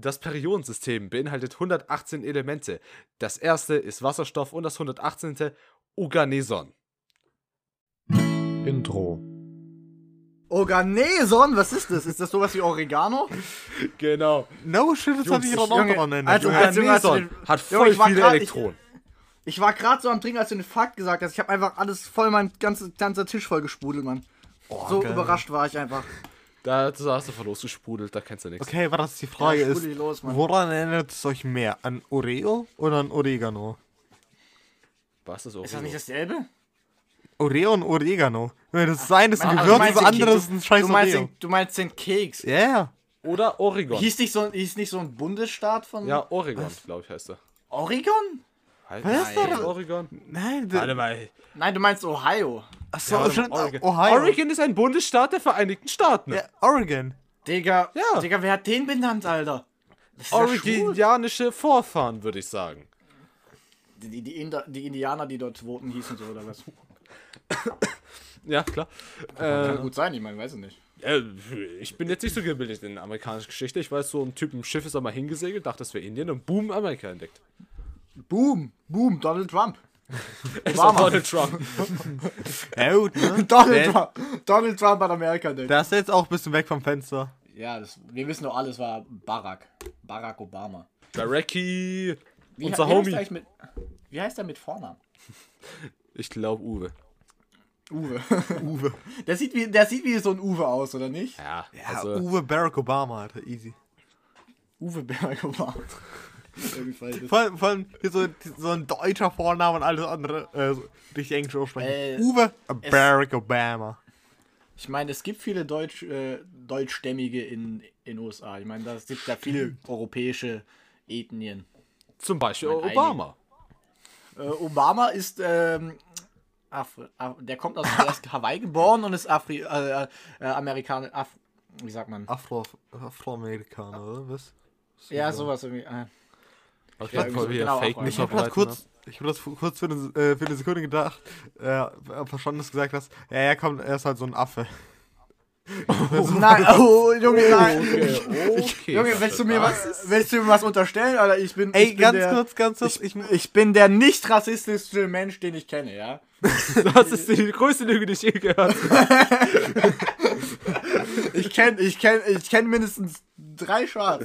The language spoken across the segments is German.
Das Periodensystem beinhaltet 118 Elemente. Das erste ist Wasserstoff und das 118. Organeson. Intro. Organeson, was ist das? Ist das sowas wie Oregano? Genau. No shit, das hatte ich Jungs, noch Junge, dran erinnert. also- Junge. Organeson den- hat Junge, voll ich war viele grad- ich- Elektronen. Ich war gerade so am Trinken, als du den Fakt gesagt hast. Ich habe einfach alles voll, mein ganzer, ganzer Tisch voll gesprudelt, Mann. so geil. überrascht war ich einfach. Da hast du voll losgesprudelt, da kennst du nichts. Okay, warte, das ist die Frage Ja, ist, los, woran erinnert es euch mehr? An Oreo oder an Oregano? Was ist Ist das nicht dasselbe? Oreo und Oregano. Das ist eine ist ein Gewürz, das andere ist ein scheiß du meinst, Oreo. den, du meinst den Keks. Ja, yeah. Oder Oregon. Hieß nicht, so, hieß nicht so ein Bundesstaat von ja, Oregon, glaube ich, heißt er. Oregon? Heißt Was? Nein. Oregon? Nein, Warte mal. Nein, du meinst Ohio. achso, Ja, mal, Oregon. Ohio. Oregon ist ein Bundesstaat der Vereinigten Staaten. Ja, Oregon. Digga, Ja. Digga, wer hat den benannt, Alter? Ist. Originianische Vorfahren, würde ich sagen. Die, die, die, Inder, die Indianer, die dort voten, hießen so, oder was? Ja, klar. Kann Äh, gut sein, ich meine, weiß ich nicht. äh, ich bin jetzt nicht so gebildet in amerikanischer Geschichte. Ich weiß, so ein Typ im Schiff ist einmal hingesegelt, dachte, das wäre Indien und boom, Amerika entdeckt. Boom, boom, Donald Trump. Es war Donald Trump. Ja, gut, ne? Donald Trump. Donald Trump hat Amerika entdeckt. Der ist jetzt auch ein bisschen weg vom Fenster. Ja, das, wir wissen doch alles, war Barack. Barack Obama. Baraki, Wie, unser wie Heißt Homie. eigentlich mit, wie heißt er mit Vornamen? Ich glaube Uwe. Uwe. Uwe. Der sieht, wie, der sieht wie so ein Uwe aus, oder nicht? Ja, Ja, also, Uwe Barack Obama, Alter, easy. Uwe Barack Obama. Irgendwie. Vor allem, vor allem hier so, so ein deutscher Vorname und alles andere äh, so richtig englisch aussprechen. Äh, Uwe es- Barack Obama. Ich meine, es gibt viele Deutsch, äh, Deutschstämmige in den USA. Ich meine, es gibt ja viele europäische Ethnien. zum Beispiel Mein Obama. Äh, Obama ist, ähm, Afri Af der kommt aus der ist Hawaii geboren und ist Afri äh, äh, Amerikaner, Af wie sagt man? Afro, Afroamerikaner, oder was? Ja, sowas irgendwie. Äh. Okay, Ja, bevor wir hier genau, Fake Ich habe das kurz, ich hab das kurz für eine, äh, für eine Sekunde gedacht, äh, verstanden, dass du gesagt hast, ja, er kommt, er ist halt so ein Affe. Nein, oh, Junge, nein. Okay, okay. Junge, willst du mir was, willst du mir was unterstellen, Alter? Ich bin, Ey, ich bin ganz der, kurz, ganz kurz, ich, Ich bin der nicht rassistischste Mensch, den ich kenne, ja? Das ist die größte Lüge, die ich je gehört habe. Ich kenne ich kenn, ich kenn mindestens drei Schwarz.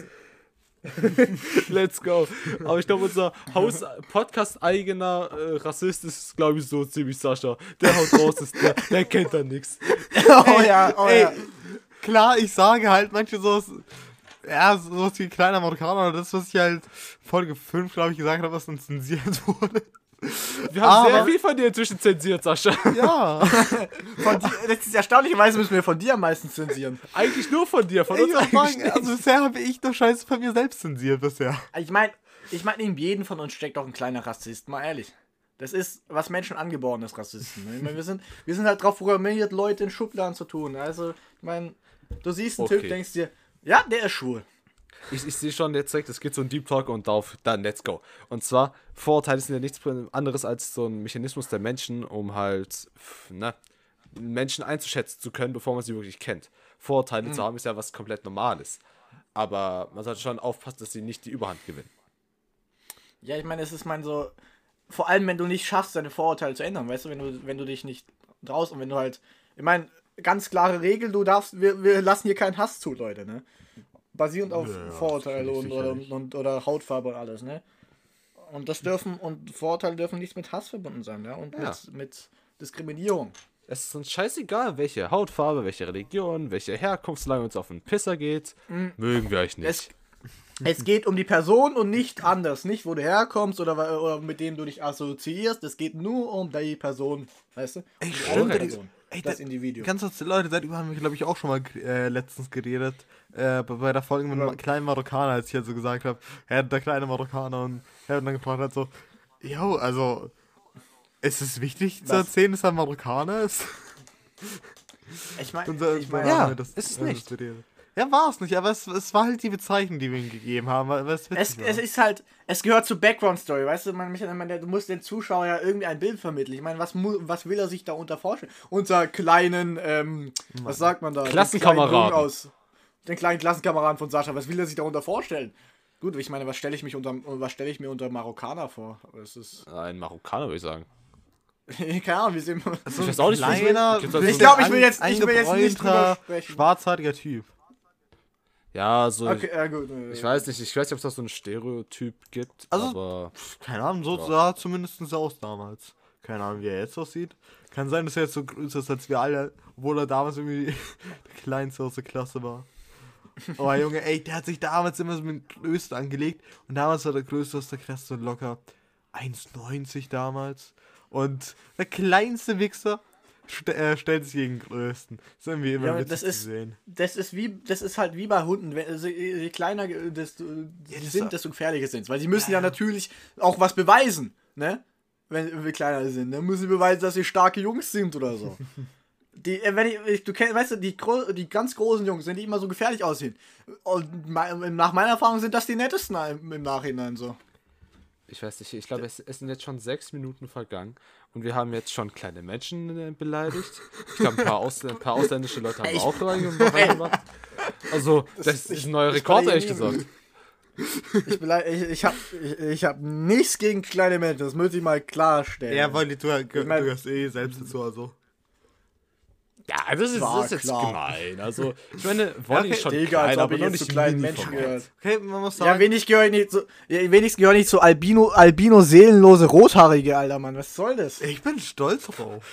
Let's go. Aber ich glaube, unser Haus Podcast-eigener äh, Rassist ist, glaube ich, so ziemlich Sascha. Der haut raus, ist der, der kennt da nichts. Oh ja, oh ey, ja. klar, ich sage halt manche sowas, ja, sowas wie kleiner Amerikaner, oder das, was ich halt Folge 5, glaube ich, gesagt habe, was dann zensiert wurde. Wir haben sehr Aber- viel von dir inzwischen zensiert, Sascha. Ja. Von dir, das ist erstaunlicherweise müssen wir von dir am meisten zensieren. Eigentlich nur von dir, von Ich uns sagen, nicht. also bisher habe ich doch Scheiße von mir selbst zensiert bisher. Ich meine, ich meine, in jedem von uns steckt auch ein kleiner Rassist, mal ehrlich. Das ist, was Menschen angeboren ist, Rassisten. Ich meine, wir sind, wir sind halt drauf programmiert, Leute in Schubladen zu tun. Also, ich meine, du siehst einen Okay. Typ, denkst dir, ja, der ist schwul. Ich, ich sehe schon jetzt direkt, es geht so ein Deep Talk und darauf, dann let's go. Und zwar, Vorurteile sind ja nichts anderes als so ein Mechanismus der Menschen, um halt, ne, Menschen einzuschätzen zu können, bevor man sie wirklich kennt. Vorurteile zu haben ist ja was komplett Normales. Aber man sollte schon aufpassen, dass sie nicht die Überhand gewinnen. Ja, ich meine, es ist mein so, vor allem wenn du nicht schaffst, deine Vorurteile zu ändern, weißt du, wenn du, wenn du dich nicht draus und wenn du halt, ich meine, ganz klare Regel, du darfst, wir, wir lassen hier keinen Hass zu, Leute, ne? Basierend auf Ja, Vorurteile und, oder, sicherlich. und oder Hautfarbe und alles, ne? Und das dürfen, und Vorurteile dürfen nicht mit Hass verbunden sein, ja? Und Ja. Mit, mit Diskriminierung. Es ist uns scheißegal, welche Hautfarbe, welche Religion, welche Herkunft, solange uns auf den Pisser geht, mögen wir euch nicht. Es, es geht um die Person und nicht anders. Nicht, wo du herkommst oder, oder mit dem du dich assoziierst. Es geht nur um die Person. Weißt du? Um die Person. ey, das da- Individuum. Ganz kurz, Leute, darüber haben wir, glaube ich, auch schon mal äh, letztens geredet. Äh, bei, der Folge mit dem Ja. kleinen Marokkaner, als ich halt so gesagt habe, ja, der kleine Marokkaner und er hat dann gefragt hat so, yo, also, ist es wichtig zu Was? erzählen, dass er Marokkaner ist? Ich meine, so- ich mein, Ja, das- ist es nicht. diskutiert. Ja, war es nicht, aber es, es war halt die Bezeichnung, die wir ihm gegeben haben, weil weil es es, es ist halt, es gehört zur Background-Story, weißt du, man, man, du musst den Zuschauer ja irgendwie ein Bild vermitteln. Ich meine, was, mu- was will er sich darunter vorstellen? Unter kleinen, ähm, was sagt man da? Den Klassenkameraden. Aus, den kleinen Klassenkameraden von Sascha. Was will er sich darunter vorstellen? Gut, ich meine, was stelle ich mich unter, was stelle ich mir unter Marokkaner vor? Es ist, Ein Marokkaner, würde ich sagen. keine Ahnung, wie sie immer. Ich weiß auch nicht, es kleiner, Ich so- glaub, ich will jetzt- ich will jetzt nicht drüber sprechen. schwarzhaariger Typ. Ja, so. Okay, ja gut. äh, Ich weiß nicht, ich weiß nicht, ob es da so ein Stereotyp gibt, Also- aber Keine Ahnung, so Ja. sah er zumindest aus damals. Keine Ahnung, wie er jetzt aussieht. Kann sein, dass er jetzt so größer ist als wir alle, obwohl er damals irgendwie der kleinste aus der Klasse war. Aber Junge, ey, der hat sich damals immer so mit dem Größten angelegt und damals war der Größte aus der Klasse so locker 1,90 damals. Und der kleinste Wichser st äh, stellt sich gegen den Größten. Das ist irgendwie immer Ja, das zu ist- sehen. Das ist wie, das ist halt wie bei Hunden. Wenn, also, je kleiner äh, desto, sie das sind, war- desto gefährlicher sind Weil sie müssen ja, natürlich auch was beweisen, ne? Wenn wir kleiner sind. Dann müssen sie beweisen, dass sie starke Jungs sind oder so. Die, äh, wenn ich, ich, du kennst, weißt du, die, die ganz großen Jungs, wenn die immer so gefährlich aussehen. Und nach meiner Erfahrung sind das die nettesten im, im Nachhinein so. ich weiß nicht, ich glaube, es, es sind jetzt schon sechs Minuten vergangen und wir haben jetzt schon kleine Menschen äh, beleidigt. Ich glaube, ein, Ausl- ein paar ausländische Leute haben wir auch reingemacht. Also, das, ist ein neuer Rekord, ehrlich gesagt. Ich, ich, ich habe ich, ich hab nichts gegen kleine Menschen, das möchte ich mal klarstellen. Ja, weil du, du, mein- du hast eh selbst dazu, also. Ja, das ist, War das ist jetzt klar. gemein. Also, ich meine, Wolli okay, ist schon Digga, als klein, ob aber ich noch nicht zu kleinen Menschen gehört. Okay, man muss Ja, sagen, wenig gehöre ich nicht zu. Ja, wenigstens gehöre ich nicht zu Albino, Albino seelenlose Rothaarige, Alter Mann. Was soll das? ich bin stolz drauf.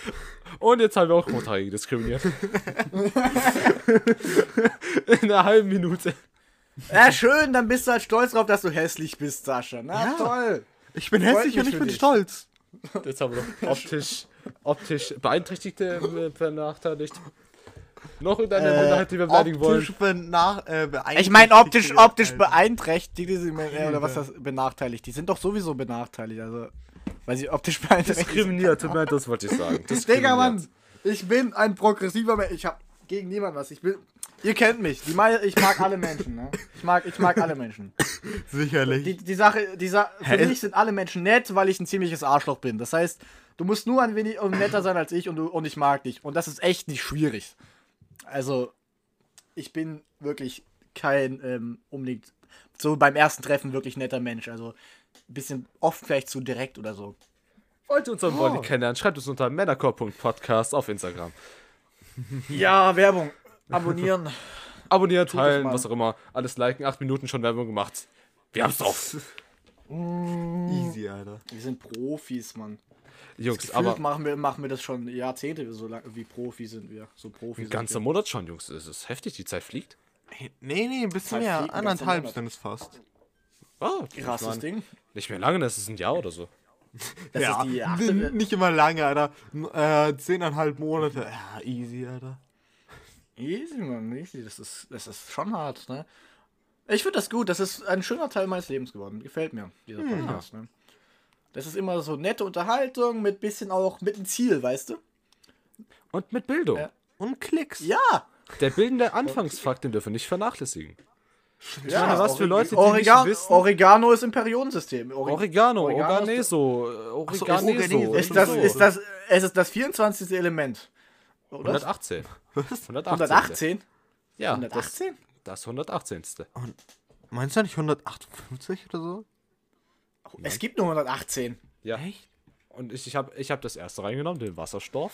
Und jetzt haben wir auch Rothaarige diskriminiert. In einer halben Minute. Ja, schön, dann bist du halt stolz drauf, dass du hässlich bist, Sascha. Na Ja. toll. Ich bin hässlich und ich bin dich. stolz. Jetzt haben wir noch optisch, optisch beeinträchtigte äh, benachteiligt. Noch irgendeine Äh, Minderheit, die wir beleidigen wollen. Optisch benach, äh, beeinträchtigt. Ich meine, optisch, optisch beeinträchtigt, äh, oder was das benachteiligt. Die sind doch sowieso benachteiligt, also. Weil sie optisch beeinträchtigt sind. Diskriminiert, tut mir das wollte ich sagen. Digga. Mann, ich bin ein progressiver Mensch. Ich hab gegen niemanden was. Ich bin. Ihr kennt mich. Die mei- ich mag alle Menschen, ne? Ich mag, ich mag alle Menschen. Sicherlich. Die, die Sache, die Sa für Hä? mich sind alle Menschen nett, weil ich ein ziemliches Arschloch bin. Das heißt, du musst nur ein wenig netter sein als ich und, du, und ich mag dich. Und das ist echt nicht schwierig. Also, ich bin wirklich kein ähm, unbedingt so beim ersten Treffen wirklich netter Mensch. Also, ein bisschen oft vielleicht zu direkt oder so. Wollt ihr unseren Wolli kennenlernen? Schreibt uns unter männercore.podcast auf Instagram. Ja, Werbung. Abonnieren. Abonnieren, teilen, was auch immer. Alles liken. Acht Minuten schon Werbung gemacht. Wir haben's drauf. Easy, Alter. Wir sind Profis, Mann. Jungs, aber machen wir, machen wir das schon Jahrzehnte, so lang, wie Profi sind wir. So Profi ein ganzer. Monat schon, Jungs. Es ist heftig, die Zeit fliegt. Nee, nee, ein bisschen mehr. Anderthalb sind es fast. Oh, Krasses ich mein, Ding. Nicht mehr lange, das ist ein Jahr oder so. Das ist die achte, n- nicht immer lange, Alter. Äh, zehneinhalb Monate. Ja, easy, Alter. Easy, Mann, easy. Das ist, das ist schon hart, ne? Ich finde das gut. Das ist ein schöner Teil meines Lebens geworden. Gefällt mir, dieser Podcast, ne? Das ist immer so nette Unterhaltung mit bisschen auch mit einem Ziel, weißt du? Und mit Bildung. Ja. Und Klicks. Ja! Der bildende Anfangsfakt, den dürfen wir nicht vernachlässigen. ja meine, was für Leute, die Orega nicht wissen- Oregano ist im Periodensystem. Ore- Oregano, Oregano ist- Organeso, so, Oreganeso. Oreganeso. Ist das, so. ist das, es ist das 24. Element. Oder? 118. 118. 118? Ja, 118? Das, das 118. Meinst du nicht 158 oder so? Es gibt nur 118. Ja. Echt? Und ich, ich habe ich hab das erste reingenommen, den Wasserstoff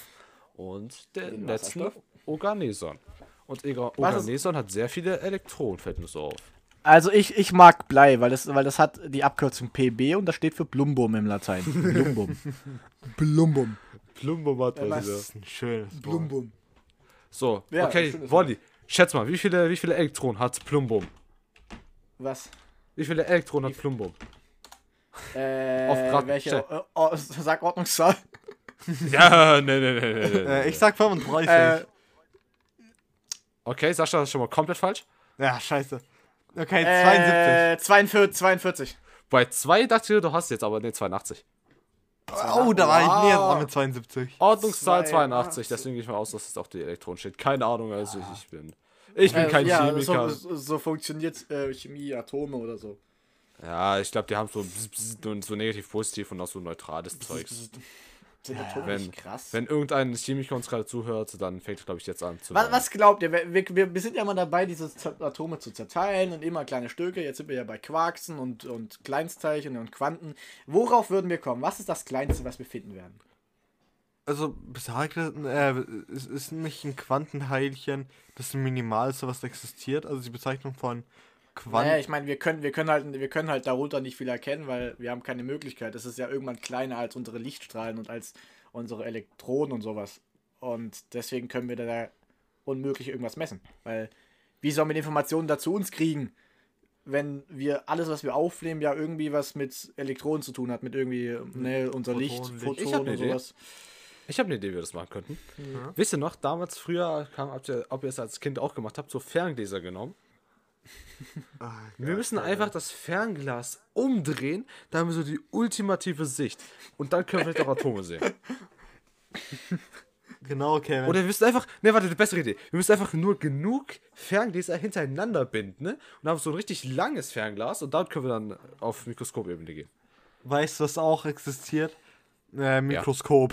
und den, Den letzten Wasserstoff? Organeson. Und Organeson hat sehr viele Elektronen, fällt mir so auf. Also ich, ich mag Blei, weil das, weil das hat die Abkürzung PB und das steht für Plumbum im Latein. Plumbum. Plumbum. Plumbum hat was- Das ist ein schönes Wort. Plumbum. So, Ja, okay, Wolli, schätz mal, wie viele, wie viele Elektronen hat Plumbum? Was? Wie viele Elektronen hat Plumbum? Äh, Auf Grad- welche? Äh, oh, sag Ordnungszahl. ja, ne, ne, ne, ne. Äh, ich sag 35. Äh, Okay, Sascha, das ist schon mal komplett falsch. ja, scheiße. Okay, 72. äh, 42. 42. Bei 2 dachte ich, du hast jetzt, aber ne, 82. oh, da war ich näher dran mit 72. Ordnungszahl 82. 82, deswegen gehe ich mal aus, dass es auf die Elektronen steht. Keine Ahnung, also ich, ich bin. Ich bin Äh, kein ja, Chemiker. So, so, so funktioniert äh, Chemie, Atome oder so. Ja, ich glaube, die haben so, so negativ, positiv und auch so neutrales Zeugs. Atome Wenn, krass? wenn irgendein Chemiker uns gerade zuhört, dann fängt er, glaube ich, jetzt an zu was, was glaubt ihr? Wir, wir, wir sind ja mal dabei, diese Z- Atome zu zerteilen und immer kleine Stücke. Jetzt sind wir ja bei Quarksen und, und Kleinstteilchen und Quanten. Worauf würden wir kommen? Was ist das Kleinste, was wir finden werden? Also, besagt, äh, es ist nicht ein Quantenheilchen das Minimalste, was existiert. Also die Bezeichnung von Quanten. Naja, ich meine, wir können, wir, können halt, wir können halt darunter nicht viel erkennen, weil wir haben keine Möglichkeit. Es ist ja irgendwann kleiner als unsere Lichtstrahlen und als unsere Elektronen und sowas. Und deswegen können wir da unmöglich irgendwas messen. Weil, wie sollen wir die Informationen dazu uns kriegen, wenn wir alles, was wir aufnehmen, ja irgendwie was mit Elektronen zu tun hat, mit irgendwie ne, unser Photonen, Licht. Photonen ne und Idee. sowas. Ich habe eine Idee, wie wir das machen könnten. Wisst ihr noch, damals früher kam, habt ihr, ob ihr es als Kind auch gemacht habt, so Ferngläser genommen. Ah, Wir müssen einfach das Fernglas umdrehen, da haben wir so die ultimative Sicht. Und dann können wir vielleicht auch Atome sehen. Genau, Kevin. Oder wir müssen einfach, ne, warte, eine bessere Idee. Wir müssen einfach nur genug Ferngläser hintereinander binden, ne? Und haben so ein richtig langes Fernglas und damit können wir dann auf Mikroskopebene gehen. weißt du, was auch existiert? Äh, Mikroskop.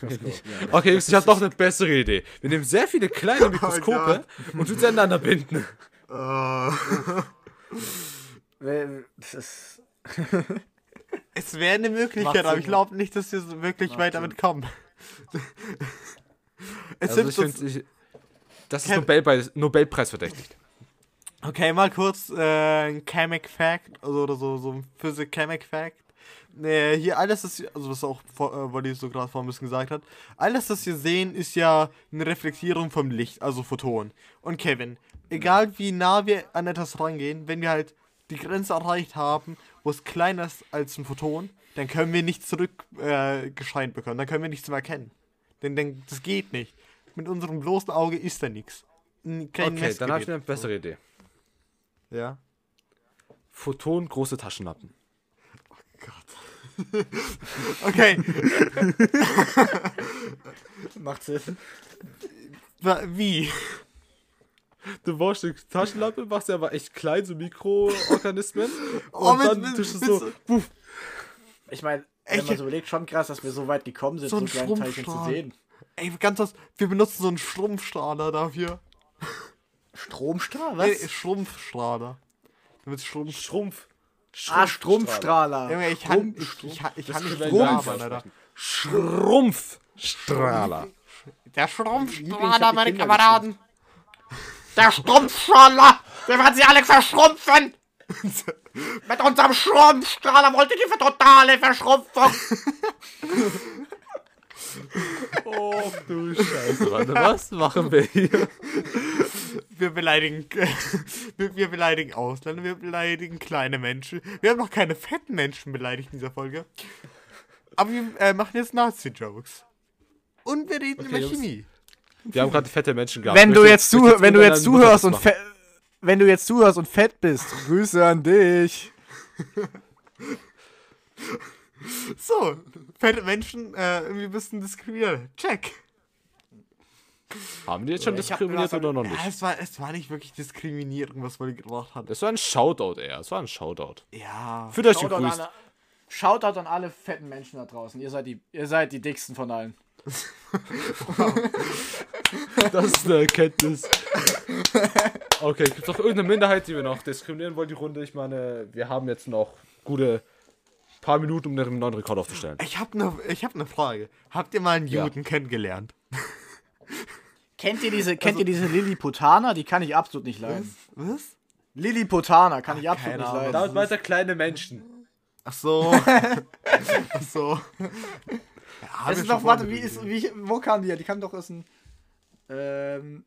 Okay, Jungs, ich habe noch eine bessere Idee. Wir nehmen sehr viele kleine Mikroskope und tun sie aneinander binden. Das ist. Es wäre eine Möglichkeit, aber ich glaube nicht, dass wir so wirklich Macht weit Sinn. damit kommen. es Also ich so, finde, ich, das ist Nobelpreis, Nobelpreis verdächtigt. Okay, mal kurz äh, ein Chemic Fact, also oder so, so ein Physik Chemic Fact. Nee, hier alles, das, also was auch äh, Wolli so gerade vor ein bisschen gesagt hat, alles, was wir sehen, ist ja eine Reflektierung vom Licht, also Photon. Und Kevin, egal wie nah wir an etwas rangehen, wenn wir halt die Grenze erreicht haben, wo es kleiner ist als ein Photon, dann können wir nichts zurück äh, bekommen, dann können wir nichts mehr erkennen. Denn, denn das geht nicht. Mit unserem bloßen Auge ist da nichts. Kein Okay, dann habe ich Messgerät. eine bessere Idee. Ja. Photon, große Taschenlampen. Okay, Macht Sinn. wie? Du baust die Taschenlampe, machst sie aber echt klein, so Mikroorganismen. Oh, und mit- dann mit- tust du so. so- Puff. Ich meine, Echt? wenn man so überlegt, schon krass, dass wir so weit gekommen sind, So so, ein kleine Teilchen zu sehen. Ey, ganz was, wir benutzen so einen Schrumpfstrahler dafür. Stromstrahl? Nee, Was? Schrumpfstrahler. Damit Schrumpf. Schrumpf. Ah, Strumpfstrahler. Junge, ich kann, ich, ich, ich kann nicht wir labern, Alter. Schrumpfstrahler. Der ich Schrumpfstrahler, meine Kameraden. Der Strumpfstrahler! Der wird sie alle verschrumpfen! Mit unserem Strumpfstrahler wollt ihr die totale Verschrumpfung! Oh du Scheiße, warte, was machen wir hier? Wir beleidigen, wir, wir beleidigen Ausländer, wir beleidigen kleine Menschen. Wir haben noch keine fetten Menschen beleidigt in dieser Folge. Aber wir äh, machen jetzt Nazi-Jokes. Und wir reden über Jungs. Chemie. Wir haben gerade fette Menschen gehabt. Wenn du Möchte- jetzt, zuh wenn du jetzt zuhörst und Muttertag fe wenn du jetzt zuhörst und fett bist, Grüße an dich. So, fette Menschen äh, irgendwie ein bisschen diskriminiert. Check. Haben die jetzt schon Ich diskriminiert oder noch Ja, nicht? es, war, es war nicht wirklich Diskriminierung, was Wolli gemacht hat. Das war ein Shoutout eher. Das war ein Shoutout. Ja. Fühlt euch Shoutout an, gegrüßt. alle- Shoutout an alle fetten Menschen da draußen. Ihr seid die, ihr seid die dicksten von allen. Das ist eine Erkenntnis. Okay, gibt es noch irgendeine Minderheit, die wir noch diskriminieren wollen, die Runde? Ich meine, wir haben jetzt noch gute paar Minuten, um einen neuen Rekord aufzustellen. Ich habe eine ich hab ne Frage. Habt ihr mal einen Ja. Juden kennengelernt? Kennt ihr diese, kennt ihr diese Lilliputaner? Die kann ich absolut nicht leiden. Was? Lilliputaner kann ich absolut nicht leiden. Damit weiter kleine Menschen. Ach so. Ach so. Ja, Das ist doch, warte, wie ist, wie, wo kam die her? Die kam doch aus dem. Ähm.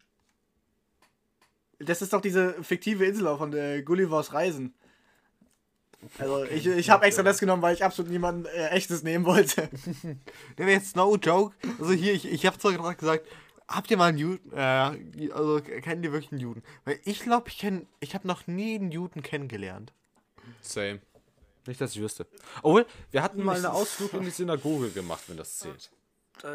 Das ist doch diese fiktive Insel auch von der Gullivers Reisen. Also, ich, ich habe extra das genommen, weil ich absolut niemanden äh, echtes nehmen wollte. Der wäre jetzt no joke. Also hier, ich, ich habe zwar gerade gesagt, habt ihr mal einen Juden, äh, also kennt ihr wirklich einen Juden? Weil ich glaube, ich kenne, ich habe noch nie einen Juden kennengelernt. Same. Nicht, dass ich wüsste. Obwohl, wir hatten mal einen Ausflug in die Synagoge gemacht, wenn das zählt.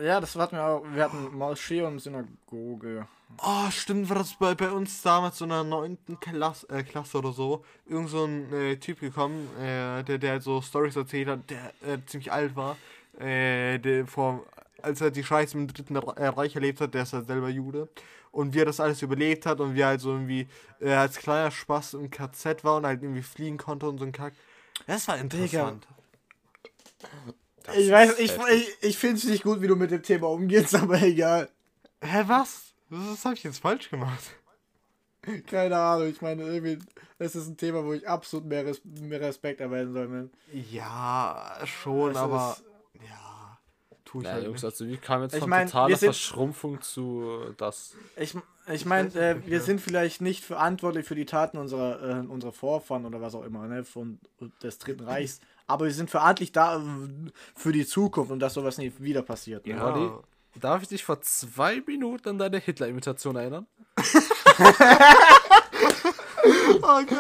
ja, das hatten wir auch. Wir hatten Moschee und Synagoge. Oh, stimmt, war das bei, bei uns damals so in der neunten Klasse, äh, Klasse oder so, irgend so ein äh, Typ gekommen, äh, der, der so Stories erzählt hat, der äh, ziemlich alt war, äh, der vor, als er die Scheiße im dritten äh, Reich erlebt hat, der ist halt selber Jude. Und wie er das alles überlebt hat und wie er halt so irgendwie äh, als kleiner Spaß im KZ war und halt irgendwie fliegen konnte und so ein Kack. Das war interessant. ich weiß, ich, ich, ich finde es nicht gut, wie du mit dem Thema umgehst, aber egal. Hä, was? Was habe ich jetzt falsch gemacht? Keine Ahnung, ich meine, irgendwie, das ist ein Thema, wo ich absolut mehr, Res mehr Respekt erweisen soll. Man. Ja, schon, Das aber. ist-. Tu ich Ja, halt Jungs, nicht. also wie kam jetzt Ich von mein, totaler sind- Verschrumpfung zu äh, das? Ich, ich meine, äh, wir sind vielleicht nicht verantwortlich für die Taten unserer, äh, unserer Vorfahren oder was auch immer, ne, von des Dritten Reichs, aber wir sind verantwortlich da äh, für die Zukunft und dass sowas nicht wieder passiert. Ne? Ja. Roddy, darf ich dich vor zwei Minuten an deine Hitler-Imitation erinnern?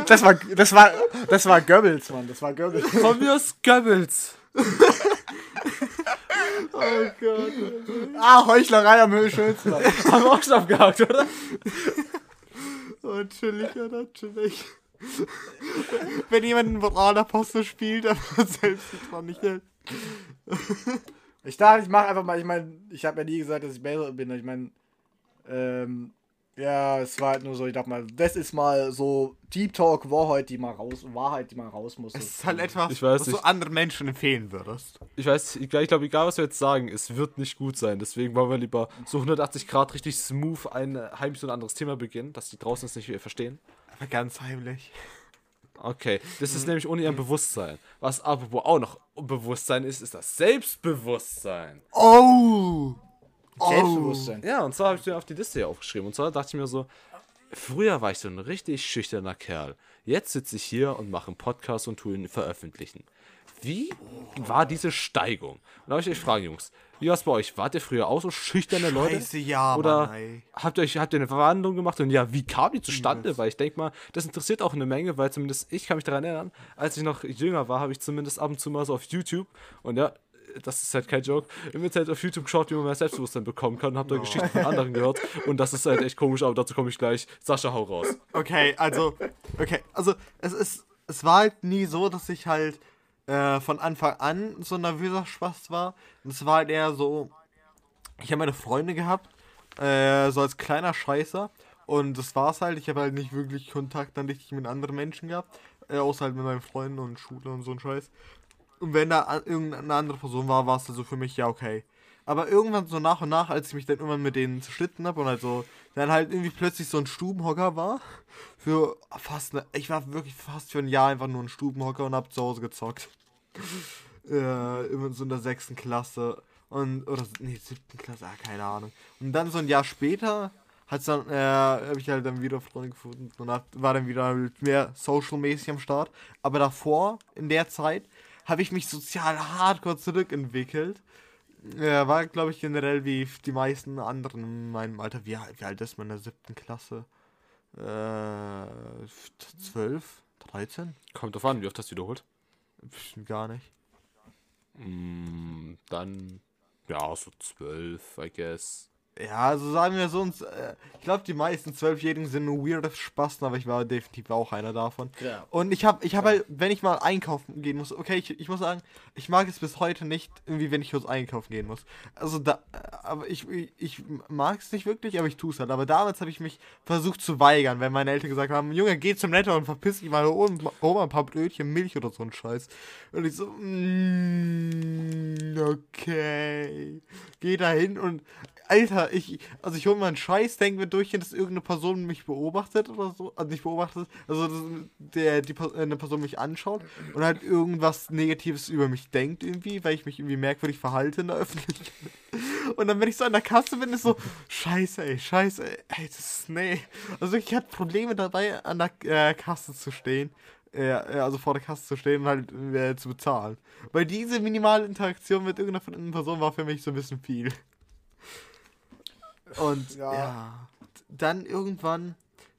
Das war, das war, das war Goebbels, Mann, das war Goebbels. Von mir aus Goebbels. Oh Gott. ah, Heuchlerei am schönsten. Mann. Haben wir auch schon abgehakt, oder? Oh, chillig, ja, chillig. Wenn jemand einen Moralapostel spielt, aber selbst sich dran nicht hält. Ich dachte, ich mache einfach mal, ich meine, ich habe ja nie gesagt, dass ich besser bin. Ich meine, ähm, ja, es war halt nur so, ich dachte mal, das ist mal so Deep Talk, Wahrheit, die mal raus, Wahrheit, die mal raus muss. Es ist halt etwas, Ich weiß was du nicht. anderen Menschen empfehlen würdest. Ich weiß, ich glaube, egal was wir jetzt sagen, es wird nicht gut sein. Deswegen wollen wir lieber so 180 Grad richtig smooth ein äh, heimlich so ein anderes Thema beginnen, dass die draußen es nicht verstehen. Aber ganz heimlich. Okay, das ist nämlich ohne ihr Bewusstsein. Was aber wo auch noch Bewusstsein ist, ist das Selbstbewusstsein. Oh! Selbstbewusstsein. Ja, und zwar habe ich mir auf die Liste hier aufgeschrieben. Und zwar dachte ich mir so, früher war ich so ein richtig schüchterner Kerl. Jetzt sitze ich hier und mache einen Podcast und tue ihn veröffentlichen. Wie war diese Steigung? Und da habe ich euch fragen, Jungs, wie war es bei euch? Wart ihr früher auch so schüchterne Leute? Scheiße, ja, Oder Mann, habt ihr, euch, habt ihr eine Verwandlung gemacht? Und ja, wie kam die zustande? Weil ich denke mal, das interessiert auch eine Menge, weil zumindest ich kann mich daran erinnern, als ich noch jünger war, habe ich zumindest ab und zu mal so auf YouTube und ja, das ist halt kein Joke, im Internet auf YouTube geschaut, wie man mehr Selbstbewusstsein bekommen kann und habe da Geschichten von anderen gehört und das ist halt echt komisch, aber dazu komme ich gleich. Sascha, hau raus. Okay, also, okay, also es ist, es war halt nie so, dass ich halt äh, von Anfang an so ein nervöser Spaß war. Es war halt eher so, ich habe meine Freunde gehabt, äh, so als kleiner Scheißer. Und das war's halt. Ich habe halt nicht wirklich Kontakt dann richtig mit anderen Menschen gehabt. Äh, außer halt mit meinen Freunden und Schule und so ein Scheiß. Und wenn da irgendeine andere Person war, war es also für mich ja okay. Aber irgendwann so nach und nach, als ich mich dann irgendwann mit denen zerschnitten habe und halt so, dann halt irgendwie plötzlich so ein Stubenhocker war, für fast eine, ich war wirklich fast für ein Jahr einfach nur ein Stubenhocker und hab zu Hause gezockt. äh, immer so in der sechsten Klasse und, oder, nee, siebten Klasse, ah, keine Ahnung. Und dann so ein Jahr später hat's dann, äh, habe ich halt dann wieder Freunde gefunden und hab, war dann wieder halt mehr social-mäßig am Start. Aber davor, in der Zeit, habe ich mich sozial hardcore zurückentwickelt. Ja, war, glaube ich, generell wie die meisten anderen in meinem Alter. Wie, alt- wie alt ist man in der siebten Klasse? Äh, 12? 13? Kommt drauf an, wie oft hast du wiederholt? Gar nicht. Mm, dann, ja, so 12, I guess. Ja, also sagen wir so, uns, äh, ich glaube, die meisten Zwölfjährigen sind nur weirde Spasten, aber ich war definitiv auch einer davon. Ja. Und ich habe ich hab halt, wenn ich mal einkaufen gehen muss, okay, ich, ich muss sagen, ich mag es bis heute nicht, irgendwie, wenn ich kurz einkaufen gehen muss. Also da, äh, aber ich, ich, ich mag es nicht wirklich, aber ich tue es halt. Aber damals habe ich mich versucht zu weigern, wenn meine Eltern gesagt haben, Junge, geh zum Netto und verpiss dich mal hol mal ein paar Brötchen, Milch oder so ein Scheiß. Und ich so, mm, okay. Geh da hin und Alter, ich, also ich hole mal einen Scheiß, denke mir durch, dass irgendeine Person mich beobachtet oder so, also nicht beobachtet, also der, die, äh, eine Person mich anschaut und halt irgendwas Negatives über mich denkt irgendwie, weil ich mich irgendwie merkwürdig verhalte in der Öffentlichkeit. Und dann, wenn ich so an der Kasse bin, ist so, scheiße, ey, scheiße, ey, das ist, nee. Also ich hatte Probleme dabei, an der äh, Kasse zu stehen. Äh, also vor der Kasse zu stehen und halt äh, zu bezahlen. Weil diese minimale Interaktion mit irgendeiner Person war für mich so ein bisschen viel. Und Ja. ja, dann irgendwann,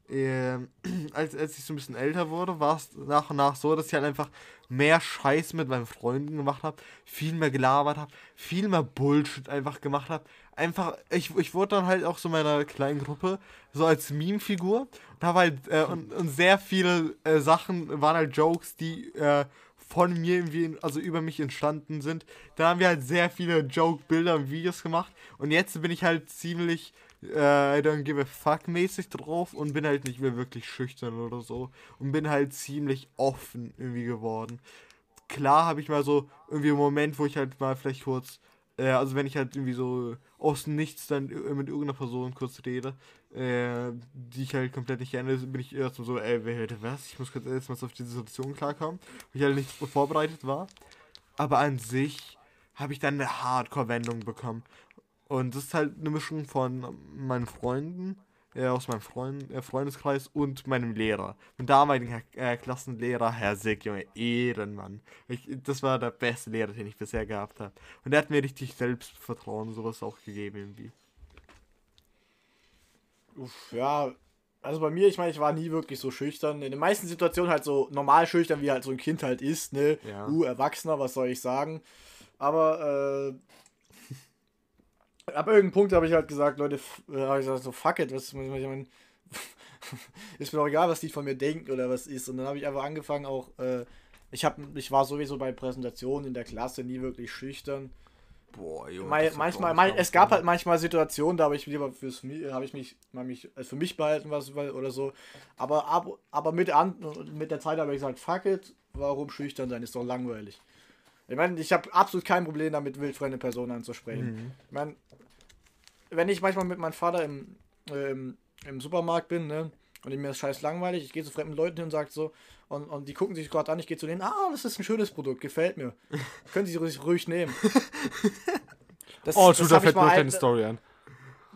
ähm, als, als ich so ein bisschen älter wurde, war es nach und nach so, dass ich halt einfach mehr Scheiß mit meinen Freunden gemacht habe, viel mehr gelabert habe, viel mehr Bullshit einfach gemacht habe. Einfach, ich, ich wurde dann halt auch so meiner kleinen Gruppe so als Meme-Figur und habe halt, äh, und, und sehr viele äh, Sachen waren halt Jokes, die äh, von mir irgendwie, also über mich entstanden sind. Da haben wir halt sehr viele Joke-Bilder und Videos gemacht. Und jetzt bin ich halt ziemlich äh, I don't give a fuck mäßig drauf und bin halt nicht mehr wirklich schüchtern oder so. Und bin halt ziemlich offen irgendwie geworden. Klar habe ich mal so irgendwie einen Moment, wo ich halt mal vielleicht kurz, äh, also wenn ich halt irgendwie so aus nichts dann mit irgendeiner Person kurz rede, äh, die ich halt komplett nicht kenne, bin ich erstmal so, ey, wer hätte was? Ich muss kurz erstmal auf die Situation klarkommen, weil ich halt nicht vorbereitet war. Aber an sich habe ich dann eine Hardcore-Wendung bekommen. Und das ist halt eine Mischung von meinen Freunden, äh, aus meinem Freund, äh, Freundeskreis und meinem Lehrer. Mein damaligen äh, Klassenlehrer, Herr Sick, Junge, Ehrenmann. Ich, das war der beste Lehrer, den ich bisher gehabt habe. Und der hat mir richtig Selbstvertrauen und sowas auch gegeben irgendwie. Uff, ja, also bei mir, ich meine, ich war nie wirklich so schüchtern. In den meisten Situationen halt so normal schüchtern, wie halt so ein Kind halt ist, ne? Ja. Uh, Erwachsener, was soll ich sagen? Aber, äh, ab irgendeinem Punkt habe ich halt gesagt, Leute, äh, habe ich gesagt, so fuck it, was, ich meine, ist mir doch egal, was die von mir denken oder was ist. Und dann habe ich einfach angefangen auch, äh, ich, hab, ich war sowieso bei Präsentationen in der Klasse nie wirklich schüchtern. Boah, Junge. Mal, manchmal, mal, es gab halt manchmal Situationen, da habe ich lieber fürs habe ich mich mal mich äh, für mich behalten was oder so. Aber ab, aber mit, an, mit der Zeit habe ich gesagt, fuck it, warum schüchtern sein, ist doch langweilig. Ich meine, ich habe absolut kein Problem damit, wildfremde Personen anzusprechen. Mhm. Ich meine, wenn ich manchmal mit meinem Vater im, ähm, im Supermarkt bin, ne, und mir ist scheiß langweilig, ich gehe zu fremden Leuten hin und sage so, und, und die gucken sich gerade an, ich gehe zu denen, ah, das ist ein schönes Produkt, gefällt mir. Können Sie ruhig, ruhig nehmen. Das, Oh, das du, da hab ich fällt mir mal eine ein- kleine Story an.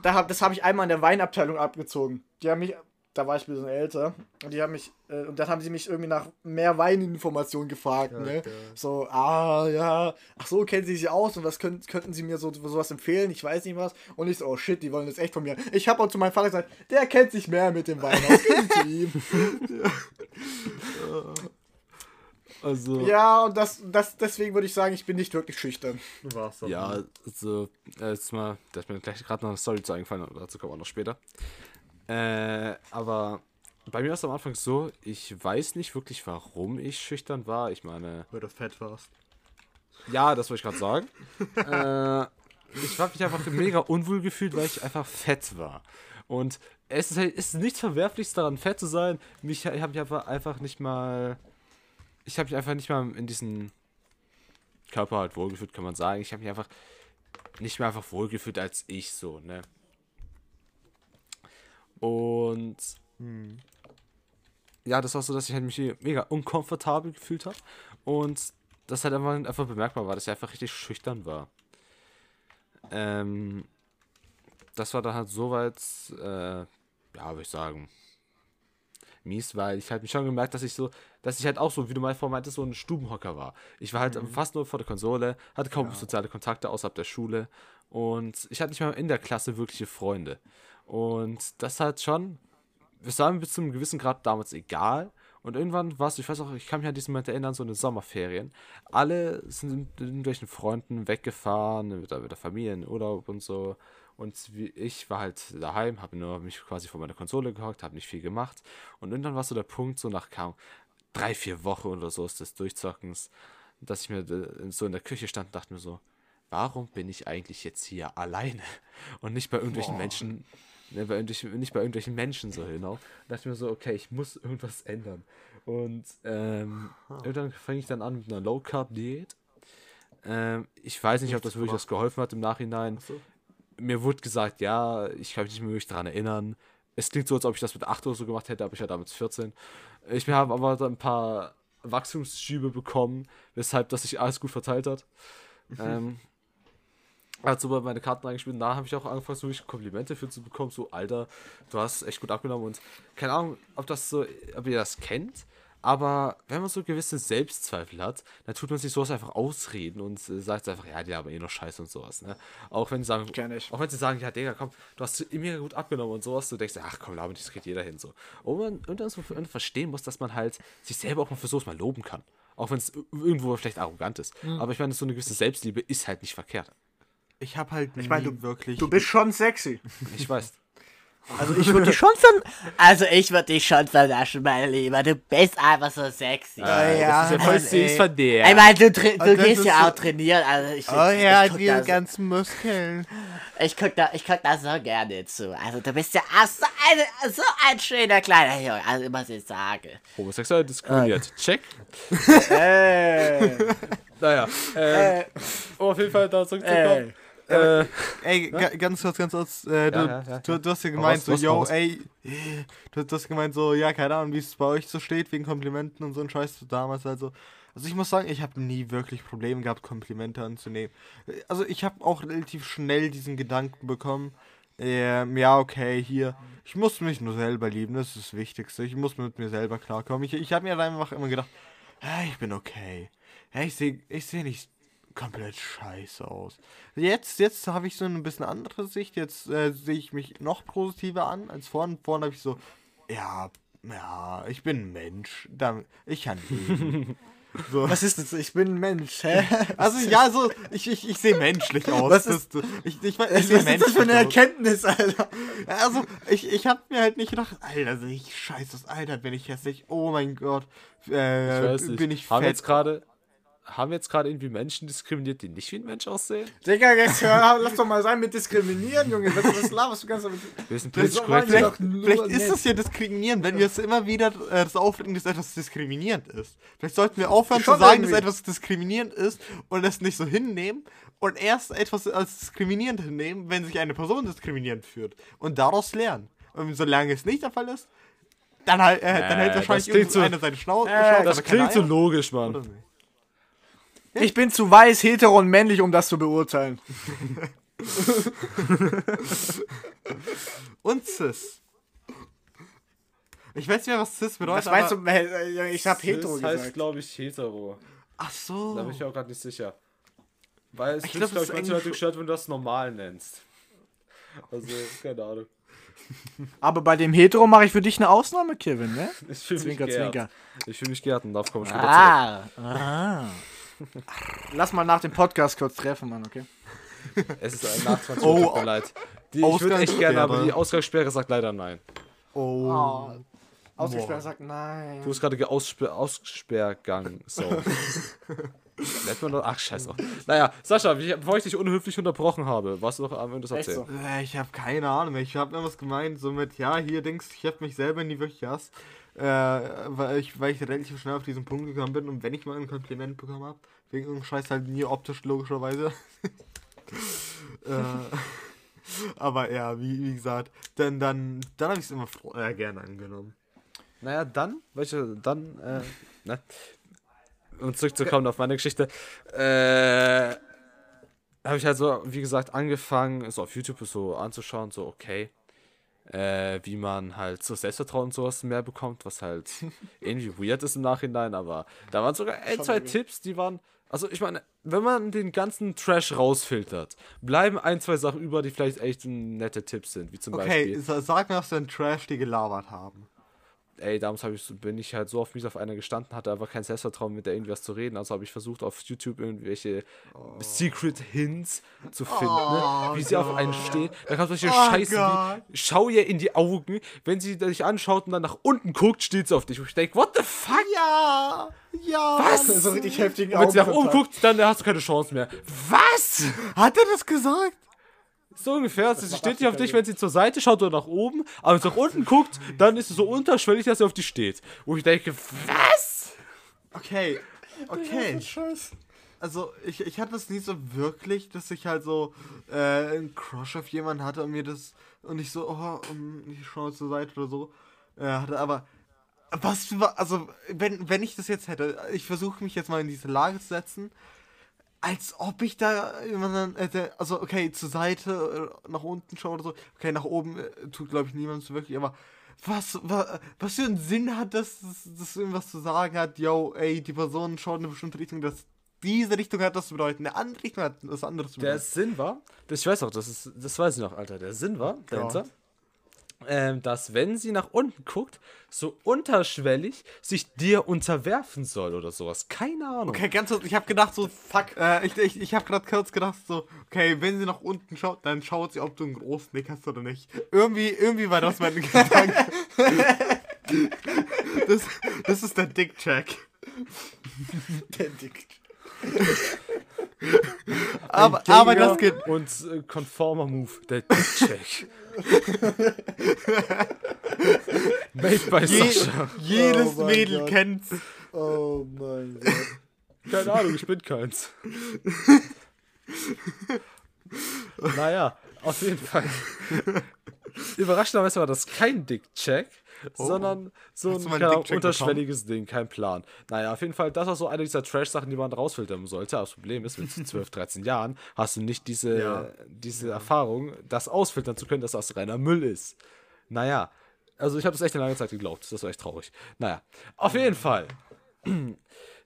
da hab, das habe ich einmal in der Weinabteilung abgezogen. Die haben mich, da war ich ein bisschen älter, und die haben mich, äh, und dann haben sie mich irgendwie nach mehr Weininformationen gefragt, ne? geil. So, ah, ja, ach so, kennen sie sich aus und was könnt, könnten sie mir so sowas empfehlen? Ich weiß nicht was. Und ich so, oh shit, die wollen das echt von mir. Ich habe auch zu meinem Vater gesagt, der kennt sich mehr mit dem Wein aus, zu ihm. Also, Ja, und das, das, deswegen würde ich sagen, ich bin nicht wirklich schüchtern. Du warst Ja, also, äh, jetzt mal, da ist mir gleich gerade noch eine Story zu eingefallen, aber dazu kommen wir auch noch später. Äh, aber bei mir war es am Anfang so, ich weiß nicht wirklich, warum ich schüchtern war. Ich meine, Weil du fett warst. ja, das wollte ich gerade sagen. äh, ich habe mich einfach mega unwohl gefühlt, weil ich einfach fett war. Und es ist, halt, es ist nichts Verwerfliches daran, fett zu sein. Mich, ich habe mich einfach, einfach nicht mal. Ich habe mich einfach nicht mal in diesen Körper halt wohlgefühlt, kann man sagen. Ich habe mich einfach nicht mehr einfach wohlgefühlt als ich so, ne? Und ja, das war so, dass ich halt mich mega unkomfortabel gefühlt habe. Und das halt einfach, einfach bemerkbar war, dass ich einfach richtig schüchtern war. Ähm, das war dann halt soweit, äh, ja, würde ich sagen, mies, weil ich halt mich schon gemerkt, dass ich so, dass ich halt auch so, wie du mal vorhin meintest, so ein Stubenhocker war. Ich war halt fast nur vor der Konsole, hatte kaum soziale Kontakte außerhalb der Schule und ich hatte nicht mal in der Klasse wirkliche Freunde. Und das halt schon, es war mir bis zu einem gewissen Grad damals egal. Und irgendwann war es, ich weiß auch, ich kann mich an diesen Moment erinnern, so in den Sommerferien. Alle sind mit irgendwelchen Freunden weggefahren, mit der, mit der Familie in Urlaub und so. Und ich war halt daheim, habe nur mich quasi vor meiner Konsole gehockt, habe nicht viel gemacht. Und irgendwann war so der Punkt, so nach kaum drei, vier Wochen oder so ist des Durchzockens, dass ich mir so in der Küche stand und dachte mir so, warum bin ich eigentlich jetzt hier alleine und nicht bei irgendwelchen Menschen, ne, bei irgendwelchen, nicht bei irgendwelchen Menschen so genau. Da dachte ich mir so, okay, ich muss irgendwas ändern. Und ähm, irgendwann fange ich dann an mit einer Low Carb Diät. Ähm, ich weiß nicht, ob das wirklich was geholfen hat im Nachhinein. so. Mir wurde gesagt, ja, ich kann mich nicht mehr wirklich daran erinnern. Es klingt so, als ob ich das mit 8 oder so gemacht hätte, aber ich war damals 14. Ich habe aber dann ein paar Wachstumsschübe bekommen, weshalb das sich alles gut verteilt hat. ähm, also bei meine Karten reingespielt, und da habe ich auch angefangen, so wirklich Komplimente für zu bekommen, so, Alter, du hast echt gut abgenommen und keine Ahnung, ob das so, ob ihr das kennt, aber wenn man so gewisse Selbstzweifel hat, dann tut man sich sowas einfach ausreden und äh, sagt einfach, ja, die haben eh noch Scheiße und sowas, ne? Auch wenn sie sagen, auch wenn sie sagen, ja, Digga, komm, du hast mega gut abgenommen und sowas, du denkst, ach komm, nicht, das kriegt jeder hin, so. Und man und dann so verstehen muss, dass man halt sich selber auch mal für sowas mal loben kann. Auch wenn es irgendwo vielleicht arrogant ist. Aber ich meine, so eine gewisse Selbstliebe ist halt nicht verkehrt. Ich habe halt Ich meine, nie du, wirklich. du bist schon sexy. Ich weiß. Also ich würde dich schon ver Also ich würde dich schon vernaschen, mein Lieber. Du bist einfach so sexy. Oh ja, das ist ja voll Mann, süß ey. von dir. Ich meine, du, du das gehst ja so- auch trainieren. Also ich, Oh ja, ich, guck die da, so- ganzen Muskeln. ich, guck da, ich guck da so gerne zu. Also du bist ja auch so, eine, so ein schöner kleiner Junge. Also ich muss ich sagen. Homosexuell diskriminiert. Check. Ey. Naja. Äh, Äh, um auf jeden Fall da zurückzukommen. ey. Äh, Ey, ga- ganz kurz, ganz kurz. Äh, du, ja, ja, du, du hast ja gemeint, raus, so, raus, yo, raus. ey. äh, Du, du hast gemeint, so, ja, keine Ahnung, wie es bei euch so steht, wegen Komplimenten und so ein Scheiß damals. Also, also ich muss sagen, ich habe nie wirklich Probleme gehabt, Komplimente anzunehmen. Also, ich habe auch relativ schnell diesen Gedanken bekommen, ähm, ja, okay, hier, ich muss mich nur selber lieben, das ist das Wichtigste. Ich muss mit mir selber klarkommen. Ich, ich habe mir einfach immer gedacht, hey, ich bin okay. Hey, ich sehe ich seh nicht komplett scheiße aus. Jetzt, jetzt habe ich so ein bisschen andere Sicht. Jetzt äh, sehe ich mich noch positiver an als vorhin. Vorhin habe ich so, ja, ja, ich bin ein Mensch. Ich kann leben. so. Was ist das? Ich bin ein Mensch, hä? Also ja, so, ich, ich, ich sehe menschlich aus. Was Das- ist- ich, ich, ich, Was sehe ist das für eine menschlich aus. Erkenntnis, Alter? Also, ich, ich habe mir halt nicht gedacht, Alter, sehe ich scheiße aus, Alter, bin ich hässlich. Oh mein Gott, äh, ich weiß nicht. bin ich haben fett. jetzt gerade haben wir jetzt gerade irgendwie Menschen diskriminiert, die nicht wie ein Mensch aussehen? Digga, jetzt hör, lass doch mal sein mit diskriminieren, Junge. Was, was laberst du ganz damit? Wir sind Vielleicht, politisch korrekt. vielleicht, vielleicht ist nett. das ja diskriminierend, wenn wir es immer wieder äh, das aufregen, dass etwas diskriminierend ist. Vielleicht sollten wir aufhören Schon zu sagen, irgendwie. dass etwas diskriminierend ist und es nicht so hinnehmen und erst etwas als diskriminierend hinnehmen, wenn sich eine Person diskriminierend fühlt und daraus lernen. Und solange es nicht der Fall ist, dann halt, äh, dann Äh, hält das wahrscheinlich klingt so- irgendeiner seine Schnau Äh, Schnauze. Das klingt so logisch, Oder Mann. Ich bin zu weiß, hetero und männlich, um das zu beurteilen. Und Cis. Ich weiß nicht mehr, was Cis bedeutet. Was meinst aber- du? äh, Ich hab hetero das heißt, glaube ich, hetero. Ach so. Da bin ich mir auch gerade nicht sicher. Weil es Ich ich glaub, glaube das ich, ist manche Leute gestört, wenn du das normal nennst. Also, keine Ahnung. Aber bei dem hetero mache ich für dich eine Ausnahme, Kevin, ne? Ich fühle mich Zwinker, geehrt. zwinker. Ich fühle mich geehrt und darauf komme ich später zurück. Ah, ah. Lass mal nach dem Podcast kurz treffen, Mann, okay? Es ist ein nach 20 Oh, Uhr, tut mir leid. Die, ich würde echt gerne, aber Ausgangssperre. die Ausgangssperre sagt leider nein. Oh. Oh. Ausgesperrt sagt nein. Du hast gerade Aussper Aussperrgang. So. Nennt man doch. Ach, scheiß drauf. Naja, Sascha, bevor ich dich unhöflich unterbrochen habe, was du noch am Ende das erzählen? so. Äh, Ich habe keine Ahnung. Ich habe irgendwas gemeint, so mit, ja, hier denkst ich habe mich selber nie wirklich gehasst. Äh, weil, ich, weil ich relativ schnell auf diesen Punkt gekommen bin und wenn ich mal ein Kompliment bekommen habe, wegen irgendeinem Scheiß halt nie optisch, logischerweise. äh, aber ja, wie, wie gesagt, dann, dann, dann habe ich es immer äh, gerne angenommen. Naja, dann, welche, dann, äh, ne? Um zurückzukommen auf meine Geschichte, äh, habe ich halt so, wie gesagt, angefangen, so auf YouTube so anzuschauen, so, okay, äh, wie man halt so Selbstvertrauen und sowas mehr bekommt, was halt irgendwie weird ist im Nachhinein, aber da waren sogar ein, zwei. Tipps, die waren, also ich meine, wenn man den ganzen Trash rausfiltert, bleiben ein, zwei Sachen über, die vielleicht echt nette Tipps sind, wie zum Okay, Beispiel. sa- sag mir, was denn Trash die gelabert haben. Ey, damals ich, bin ich halt so auf mich auf einer gestanden, hatte einfach kein Selbstvertrauen, mit der irgendwas zu reden. Also habe ich versucht, auf YouTube irgendwelche Secret Hints zu finden, ne? wie sie auf einen steht. Da kam solche Oh Scheiße Gott. wie, schau ihr in die Augen, wenn sie dich anschaut und dann nach unten guckt, steht sie auf dich. Und ich denke, what the fuck? Ja! Ja! Was? So richtig heftigen wenn sie nach oben guckt, dann hast du keine Chance mehr. Was? Hat er das gesagt? So ungefähr. Sie macht steht nicht auf dich, wenn sie zur Seite schaut oder nach oben, aber wenn sie nach unten guckt, dann ist es so unterschwellig, dass sie auf dich steht. Wo ich denke, was? Okay, okay. Also ich, ich hatte es nie so wirklich, dass ich halt so äh, einen Crush auf jemanden hatte und mir das und ich so, oh, um, ich schaue zur Seite oder so äh, hatte, aber was für, also wenn, wenn ich das jetzt hätte, ich versuche mich jetzt mal in diese Lage zu setzen, als ob ich da also okay, zur Seite, äh, nach unten schaue oder so, okay, nach oben äh, tut glaube ich niemand so wirklich, aber was, was, was für einen Sinn hat das, dass das irgendwas zu sagen hat, yo, ey, die Person schaut in eine bestimmte Richtung, dass diese Richtung hat das zu bedeuten, eine andere Richtung hat das andere zu Der bedeuten. Sinn war, das, ich weiß auch, das, ist, das weiß ich noch, Alter. Der Sinn war dahinter, ähm, dass wenn sie nach unten guckt, so unterschwellig sich dir unterwerfen soll oder sowas. Keine Ahnung. Okay, ganz kurz, ich habe gedacht so, fuck, äh, ich, ich, ich habe gerade kurz gedacht so, okay, wenn sie nach unten schaut, dann schaut sie, ob du einen großen Dick hast oder nicht. Irgendwie, irgendwie war das mein Gedanke. das, das ist der Dick-Check. Der Dick. Aber, aber das geht. Und äh, konformer Move, der Dick-Check. Made by Je, Sascha. jedes Oh mein Mädel Gott. kennt's. Oh mein Gott. Keine Ahnung, ich bin keins. naja, auf jeden Fall. Überraschenderweise war das kein Dick-Check, sondern so ein Dick-Check unterschwelliges Ding, kein Plan. Naja, auf jeden Fall, das war so eine dieser Trash-Sachen, die man rausfiltern sollte. Aber das Problem ist, mit 12, 13 Jahren hast du nicht diese, Ja. diese Erfahrung, das ausfiltern zu können, dass das reiner Müll ist. Naja, also ich habe das echt eine lange Zeit geglaubt. Das war echt traurig. Naja, auf jeden Fall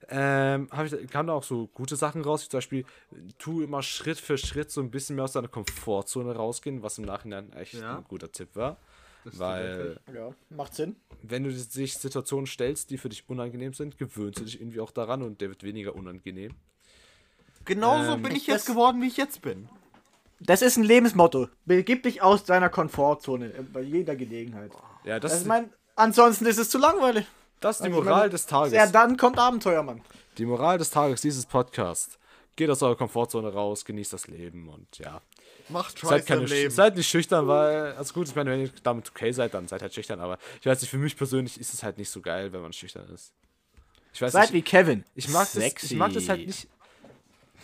ähm, ich, kamen da auch so gute Sachen raus, wie zum Beispiel, tu immer Schritt für Schritt so ein bisschen mehr aus deiner Komfortzone rausgehen, was im Nachhinein echt Ja. ein guter Tipp war. Weil, Ja, macht Sinn. wenn du dich Situationen stellst, die für dich unangenehm sind, gewöhnst du dich irgendwie auch daran und der wird weniger unangenehm. Genauso Ähm, bin ich das- jetzt geworden, wie ich jetzt bin. Das ist ein Lebensmotto. Begib dich aus deiner Komfortzone äh, bei jeder Gelegenheit. Ja, das, Das ist, ich mein, ansonsten ist es zu langweilig. das ist die Also Moral meine, des Tages. Ja, dann kommt Abenteuer, Mann. Die Moral des Tages dieses Podcasts. Geht aus eurer Komfortzone raus, genießt das Leben und ja. Macht Seid, Scheiße keine, im Leben. seid nicht schüchtern, weil, also gut, ich meine, wenn ihr damit okay seid, dann seid halt schüchtern, aber ich weiß nicht, für mich persönlich ist es halt nicht so geil, wenn man schüchtern ist. Ich weiß Seid wie nicht, Kevin. ich mag, das, Sexy. ich mag das halt nicht.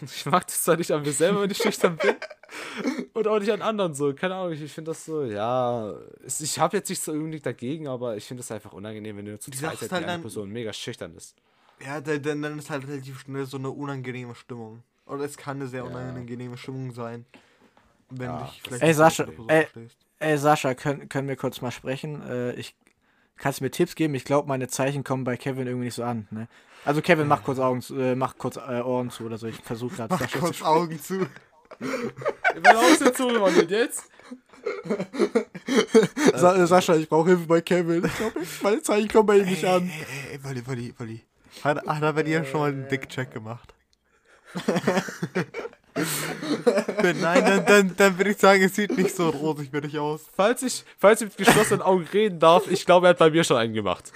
Ich mag das zwar nicht an mir selber, wenn ich schüchtern bin. Und auch nicht an anderen so. Keine Ahnung, ich, ich finde das so, ja. Ich habe jetzt nichts so irgendwie dagegen, aber ich finde es einfach unangenehm, wenn du zu zweit seid, halt eine Person mega schüchtern ist. Ja, dann, dann dann ist halt relativ schnell so eine unangenehme Stimmung. Oder es kann eine sehr unangenehme Stimmung sein. Wenn Ja, dich vielleicht Ey, Sascha, Person ey. verstehst. Ey, Sascha, können, können wir kurz mal sprechen? Äh, ich Kannst du mir Tipps geben? Ich glaube, meine Zeichen kommen bei Kevin irgendwie nicht so an. Ne? Also Kevin, mach kurz Augen zu, äh, mach kurz äh, Ohren zu oder so. Ich versuche gerade Mach Sascha kurz zu Augen zu. Meine Augen sind zugewandelt jetzt. Sa Sascha, ich brauche Hilfe bei Kevin. Ich glaube, meine Zeichen kommen bei ihm nicht Ey, an. ey, ey, ey, Wolli, Wolli, Wolli. Hat, hat er bei dir schon mal einen Dick-Check gemacht? Wenn nein, dann, dann, dann würde ich sagen, es sieht nicht so rosig für dich aus. Falls ich, falls ich mit geschlossenen Augen reden darf, ich glaube, er hat bei mir schon einen gemacht.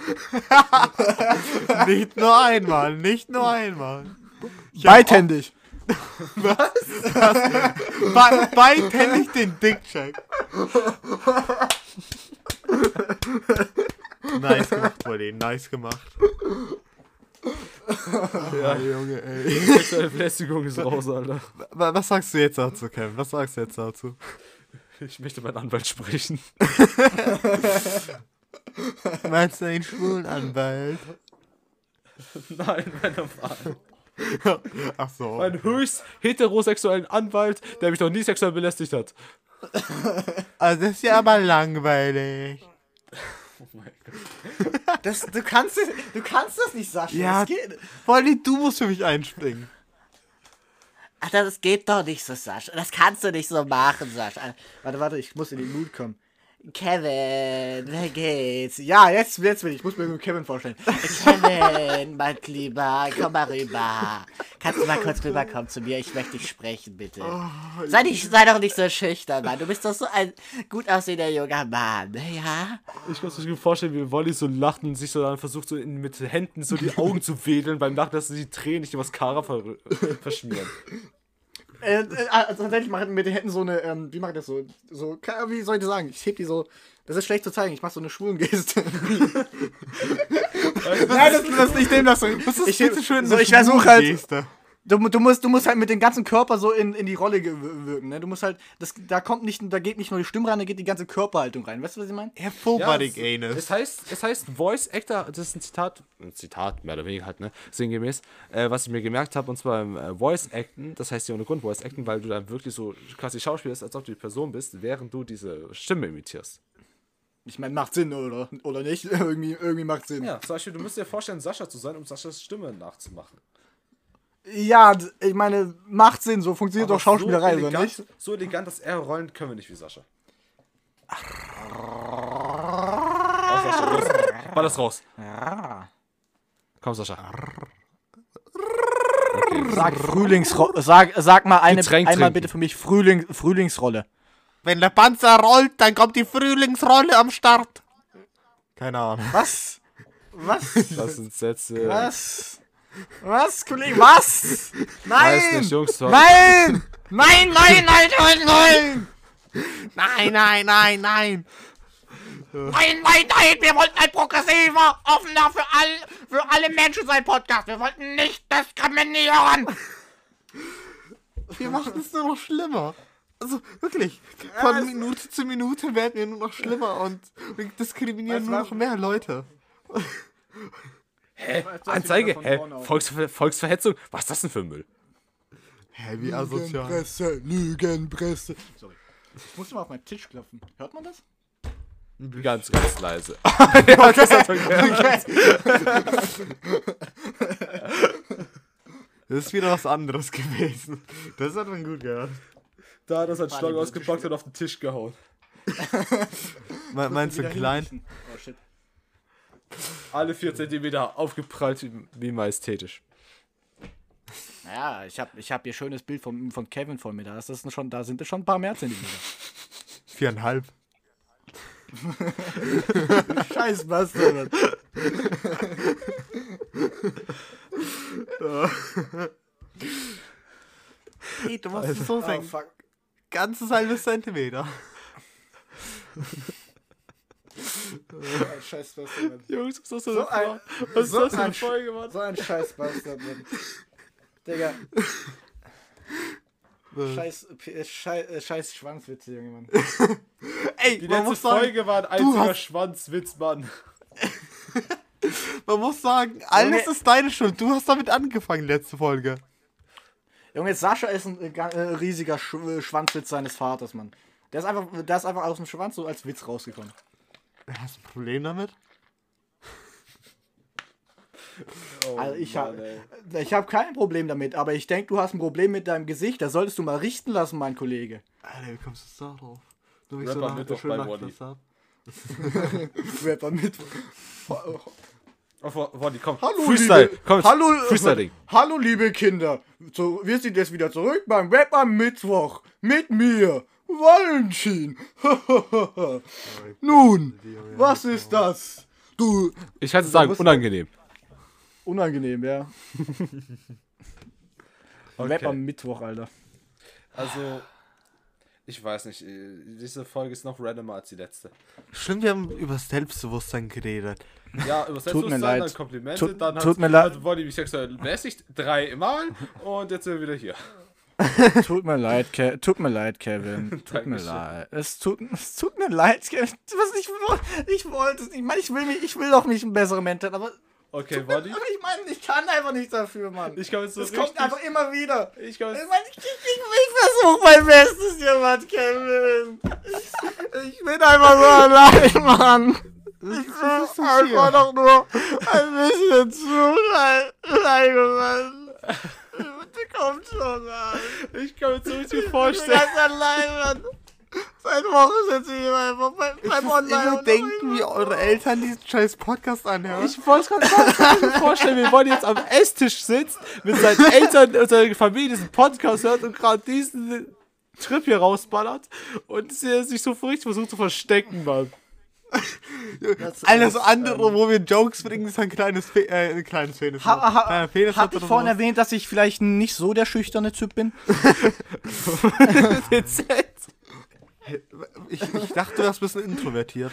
Nicht nur einmal, nicht nur einmal. Beidhändig. Be beidhändig den Dick-Check. nice gemacht, Wolli, nice gemacht. Ja, Junge, ey. Sexuelle Belästigung ist raus, Alter. Wa- Was sagst du jetzt dazu, Kevin? Was sagst du jetzt dazu? Ich möchte meinen Anwalt sprechen. Meinst du einen schwulen Anwalt? Nein, mein normal. Ach so. Einen höchst heterosexuellen Anwalt, der mich noch nie sexuell belästigt hat. Also das ist ja aber langweilig. Das, du, kannst, du kannst das nicht, Sascha. Ja. Das geht. Wolli, du musst für mich einspringen. Ach, das geht doch nicht so, Sascha. Das kannst du nicht so machen, Sascha. Warte, warte, ich muss in den Mut kommen. Kevin, wer geht's? Ja, jetzt, jetzt will ich. Ich muss mir Kevin vorstellen. Kevin, mein Lieber, komm mal rüber. Kannst du mal kurz rüberkommen zu mir? Ich möchte dich sprechen, bitte. sei, nicht, sei doch nicht so schüchtern, Mann. Du bist doch so ein gut aussehender junger Mann, ja? Ich kann mir vorstellen, wie Wolli so lacht und sich so dann versucht, so in, mit Händen so die Augen zu wedeln beim Lachen, dass die Tränen nicht übers Kara ver verschmieren. Äh, äh, also tatsächlich machen den Händen so eine, ähm, wie mache ich das so? So, wie soll ich das sagen? Ich heb die so. Das ist schlecht zu zeigen, ich mache so eine Schwulengeste. Nein, das, das ist nicht dem, das so. Was ist ich, so, ich versuche halt. Geste? Du, du, musst, du musst halt mit dem ganzen Körper so in, in die Rolle wirken, ne? Du musst halt, das, da kommt nicht, da geht nicht nur die Stimme rein, da geht die ganze Körperhaltung rein. Weißt du, was ich meine? Ja, Full Body es, Anus. es heißt, es heißt Voice Actor, das ist ein Zitat, ein Zitat, mehr oder weniger halt, ne, sinngemäß, äh, was ich mir gemerkt habe, und zwar im äh, Voice Acten, das heißt ja ohne Grund Voice Acten, weil du dann wirklich so quasi schauspielst, als ob du die Person bist, während du diese Stimme imitierst. Ich meine, macht Sinn, oder? Oder nicht? irgendwie, irgendwie macht Sinn. Ja, zum Beispiel, du musst dir vorstellen, Sascha zu sein, um Saschas Stimme nachzumachen. Ja, ich meine, macht Sinn, so funktioniert Aber doch Schauspielerei, so oder elegant, nicht? So elegant, dass er rollen können wir nicht wie Sascha. Ball das raus. Komm, Sascha. Sag Frühlingsrolle. Sag, sag mal eine, Getränk einmal trinken. bitte für mich Frühling, Frühlingsrolle. Wenn der Panzer rollt, dann kommt die Frühlingsrolle am Start. Keine Ahnung. Was? Was? Das sind Sätze. Was? Was, Kollege? Was? Nein! Nicht, Jungs. Nein! Nein! Nein, nein, nein, nein, nein! Nein, nein, nein, nein. Nein, nein, nein! Wir wollten ein progressiver, offener für, all, für alle Menschen sein Podcast. Wir wollten nicht diskriminieren. Wir machen es nur noch schlimmer. Also wirklich, von Minute zu Minute werden wir nur noch schlimmer und wir diskriminieren nur noch mehr Leute. Anzeige? Hä? Volksver Volksverhetzung? Was ist das denn für ein Müll? Hä, wie asozial. Lügenpresse, Lügenpresse. Sorry. Ich muss mal auf meinen Tisch klopfen. Hört man das? Ganz, ganz leise. ja, das hat man gehört. Das ist wieder was anderes gewesen. Das hat man gut gehört. Da hat er seinen Schlag die ausgepackt und auf den Tisch gehauen. Me meinst du klein? Oh shit. Alle vier Zentimeter aufgeprallt, wie, majestätisch. Naja, ich habe ich hab hier schönes Bild von, von Kevin vor mir. Da, ist das schon, da sind es schon ein paar mehr Zentimeter. Viereinhalb. Scheiß Bastard. Hey, du musst es so Oh, sagen. fuck. Ganzes halbes Zentimeter. Scheiß Bastard. Jungs, was ist das So denn ein- Was ist so das für ein eine Folge, Mann? So ein Scheiß Bastard, Mann. Digga. Scheiß, P- Scheiß, äh, Scheiß Schwanzwitze, Junge, Mann. Ey, Die letzte sagen, Folge war ein einziger hast- Schwanzwitz, Mann. man muss sagen, alles Junge. ist deine Schuld. Du hast damit angefangen, letzte Folge. Junge, Sascha ist ein äh, äh, riesiger Sch äh, Schwanzwitz seines Vaters, Mann. Der ist, einfach, der ist einfach aus dem Schwanz so als Witz rausgekommen. Hast du ein Problem damit? Oh, Also ich habe ich hab kein Problem damit, aber ich denke, du hast ein Problem mit deinem Gesicht. Das solltest du mal richten lassen, mein Kollege. Alter, wie kommst du da drauf? Du bist Rapper so nach Mittwoch der schönen bei Nacht Wally. das ab. Rapper mit. Wally, komm. Hallo, Freestyle. liebe, komm, hallo, Freestyling. hallo, liebe Kinder. So, wir sind jetzt wieder zurück beim Rap am Mittwoch. Mit mir, Valentin. Nun, was ist das? Du. Ich kann es sagen, unangenehm. Unangenehm, ja. Rap Okay. am Mittwoch, Alter. Also, ich weiß nicht, äh, diese Folge ist noch randomer als die letzte. Stimmt, wir haben über Selbstbewusstsein geredet. Ja, über Tut mir Selbstbewusstsein, leid. dann Komplimente, Tut- dann tut mir leid. hat Wally mich sexuell belästigt, dreimal und jetzt sind wir wieder hier. Tut mir leid, Ke tut mir leid, Kevin. Tut mir leid. Es tut, es tut mir leid, Kevin. Was ich, ich wollte es nicht. Ich meine, ich will, mich, ich will doch nicht ein besserer Mensch sein, aber, Okay, Wally, aber ich meine, ich kann einfach nichts dafür, Mann. ich komme jetzt so es richtig... kommt einfach immer wieder. ich komm Ich meine, ich, ich, ich, versuche mein Bestes hier, Mann, Kevin. Ich, bin einfach so allein, Mann. Ich will einfach doch nur ein bisschen Zuneigung, Mann. Bitte kommt schon, Mann. ich kann mir so richtig Ich bin vorstellen. ganz allein, Mann. Seit Wochen sitze ich hier einfach beim, beim Online. immer denken, wie eure Eltern diesen scheiß Podcast anhören. Ich wollte gerade sagen, ich kann mir vorstellen, wie Wally jetzt am Esstisch sitzt, mit seinen Eltern und seiner Familie diesen Podcast hört und gerade diesen Trip hier rausballert und sich so richtig versucht zu verstecken, Mann. Alles andere, wo wir Jokes bringen, ist ein kleines, Fe äh, ein kleines Penis. Ha, ha, Penis hab ich vorhin sowas. erwähnt, dass ich vielleicht nicht so der schüchterne Typ bin? Ich, ich dachte, du wärst ein bisschen introvertiert.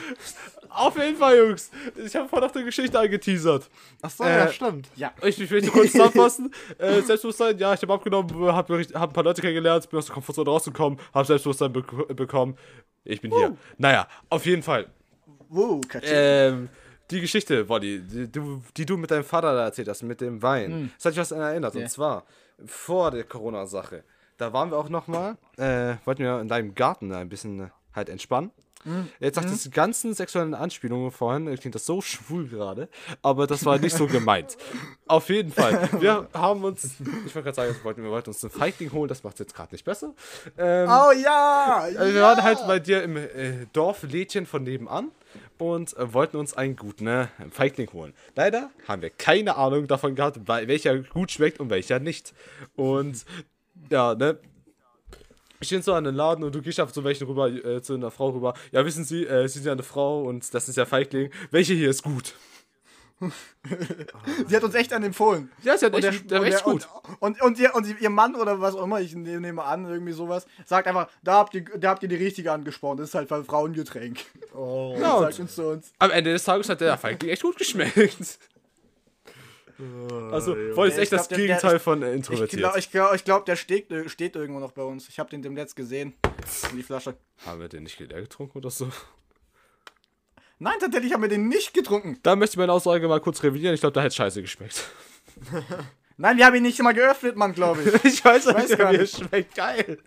Auf jeden Fall, Jungs. Ich habe vorhin noch eine Geschichte angeteasert. Achso, Äh, ja, stimmt. Ja. Ich, ich möchte kurz zusammenfassen. äh, Selbstbewusstsein, ja, ich habe abgenommen, habe hab ein paar Leute kennengelernt, bin aus der Komfortzone rausgekommen, habe Selbstbewusstsein bek bekommen. Ich bin hier. Naja, auf jeden Fall. Wow. Ähm, die Geschichte, Wally, die, du- die du mit deinem Vater da erzählt hast, mit dem Wein. Das hat mich was erinnert. Ja. Und zwar vor der Corona-Sache. Da waren wir auch nochmal, äh, wollten wir in deinem Garten ein bisschen äh, halt entspannen. Jetzt sagt diese ganzen sexuellen Anspielungen vorhin, äh, klingt das so schwul gerade, aber das war nicht so gemeint. Auf jeden Fall. Wir haben uns, ich wollte gerade sagen, wir wollten, wir wollten uns einen Feigling holen, das macht es jetzt gerade nicht besser. Ähm, oh ja! also wir waren halt bei dir im äh, Dorflädchen von nebenan und äh, wollten uns einen guten ne, Feigling holen. Leider haben wir keine Ahnung davon gehabt, welcher gut schmeckt und welcher nicht. Und ja, ne, ich bin so an den Laden und du gehst auf so welchen rüber, äh, zu einer Frau rüber. Ja, wissen Sie, äh, Sie sind ja eine Frau und das ist ja Feigling. Welche hier ist gut? Sie hat uns echt an empfohlen. Ja, sie hat Und echt, der, und echt gut. Und, und, und, ihr, und ihr Mann oder was auch immer, ich ne- nehme an, irgendwie sowas, sagt einfach, da habt ihr, da habt ihr die richtige angesprochen. Das ist halt ein Frauengetränk. Oh. Ja, Sagt und uns zu uns. am Ende des Tages hat der Feigling echt gut geschmeckt. Also, voll ist Ja, echt das glaub, der- der- Gegenteil von äh, Ich introvertiert. glaube, ich glaub, ich glaub, der steht, äh, steht irgendwo noch bei uns. Ich habe den dem Netz gesehen. In die Flasche. Haben wir den nicht leer getrunken oder so? Nein, tatsächlich haben wir den nicht getrunken. Da möchte ich meine Aussage mal kurz revidieren. Ich glaube, da hätte scheiße geschmeckt. Nein, wir haben ihn nicht mal geöffnet, Mann, glaube ich. Ich weiß, weiß nicht, gar wie er nicht. schmeckt. Geil.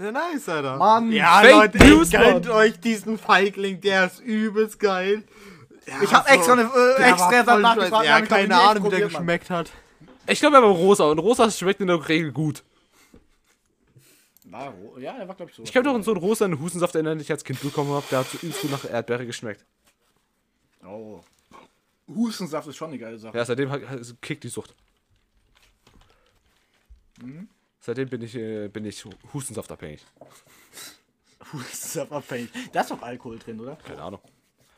Ja, nice, Alter. Mann. Ja, Fake Leute, ey, News, gönnt Mann. euch diesen Feigling, der ist übelst geil. Ja, Ich habe so. extra, eine, äh, Der extra war voll danach scheiße. gefragt. Ja, ich keine Ahnung, wie der geschmeckt hat. Ich glaube, er war rosa. Und rosa schmeckt in der Regel gut. War Ja, der war, glaube ich, so. Ich noch an so einen rosa Hustensaft erinnern, den ich als Kind bekommen habe. Der hat so übelst gut nach Erdbeere geschmeckt. Oh. Hustensaft ist schon eine geile Sache. Ja, seitdem hat- kickt die Sucht. Mhm. Seitdem bin ich, äh, bin ich Hustensaftabhängig. Hustensaft-abhängig. Da ist doch Alkohol drin, oder? Keine Ahnung.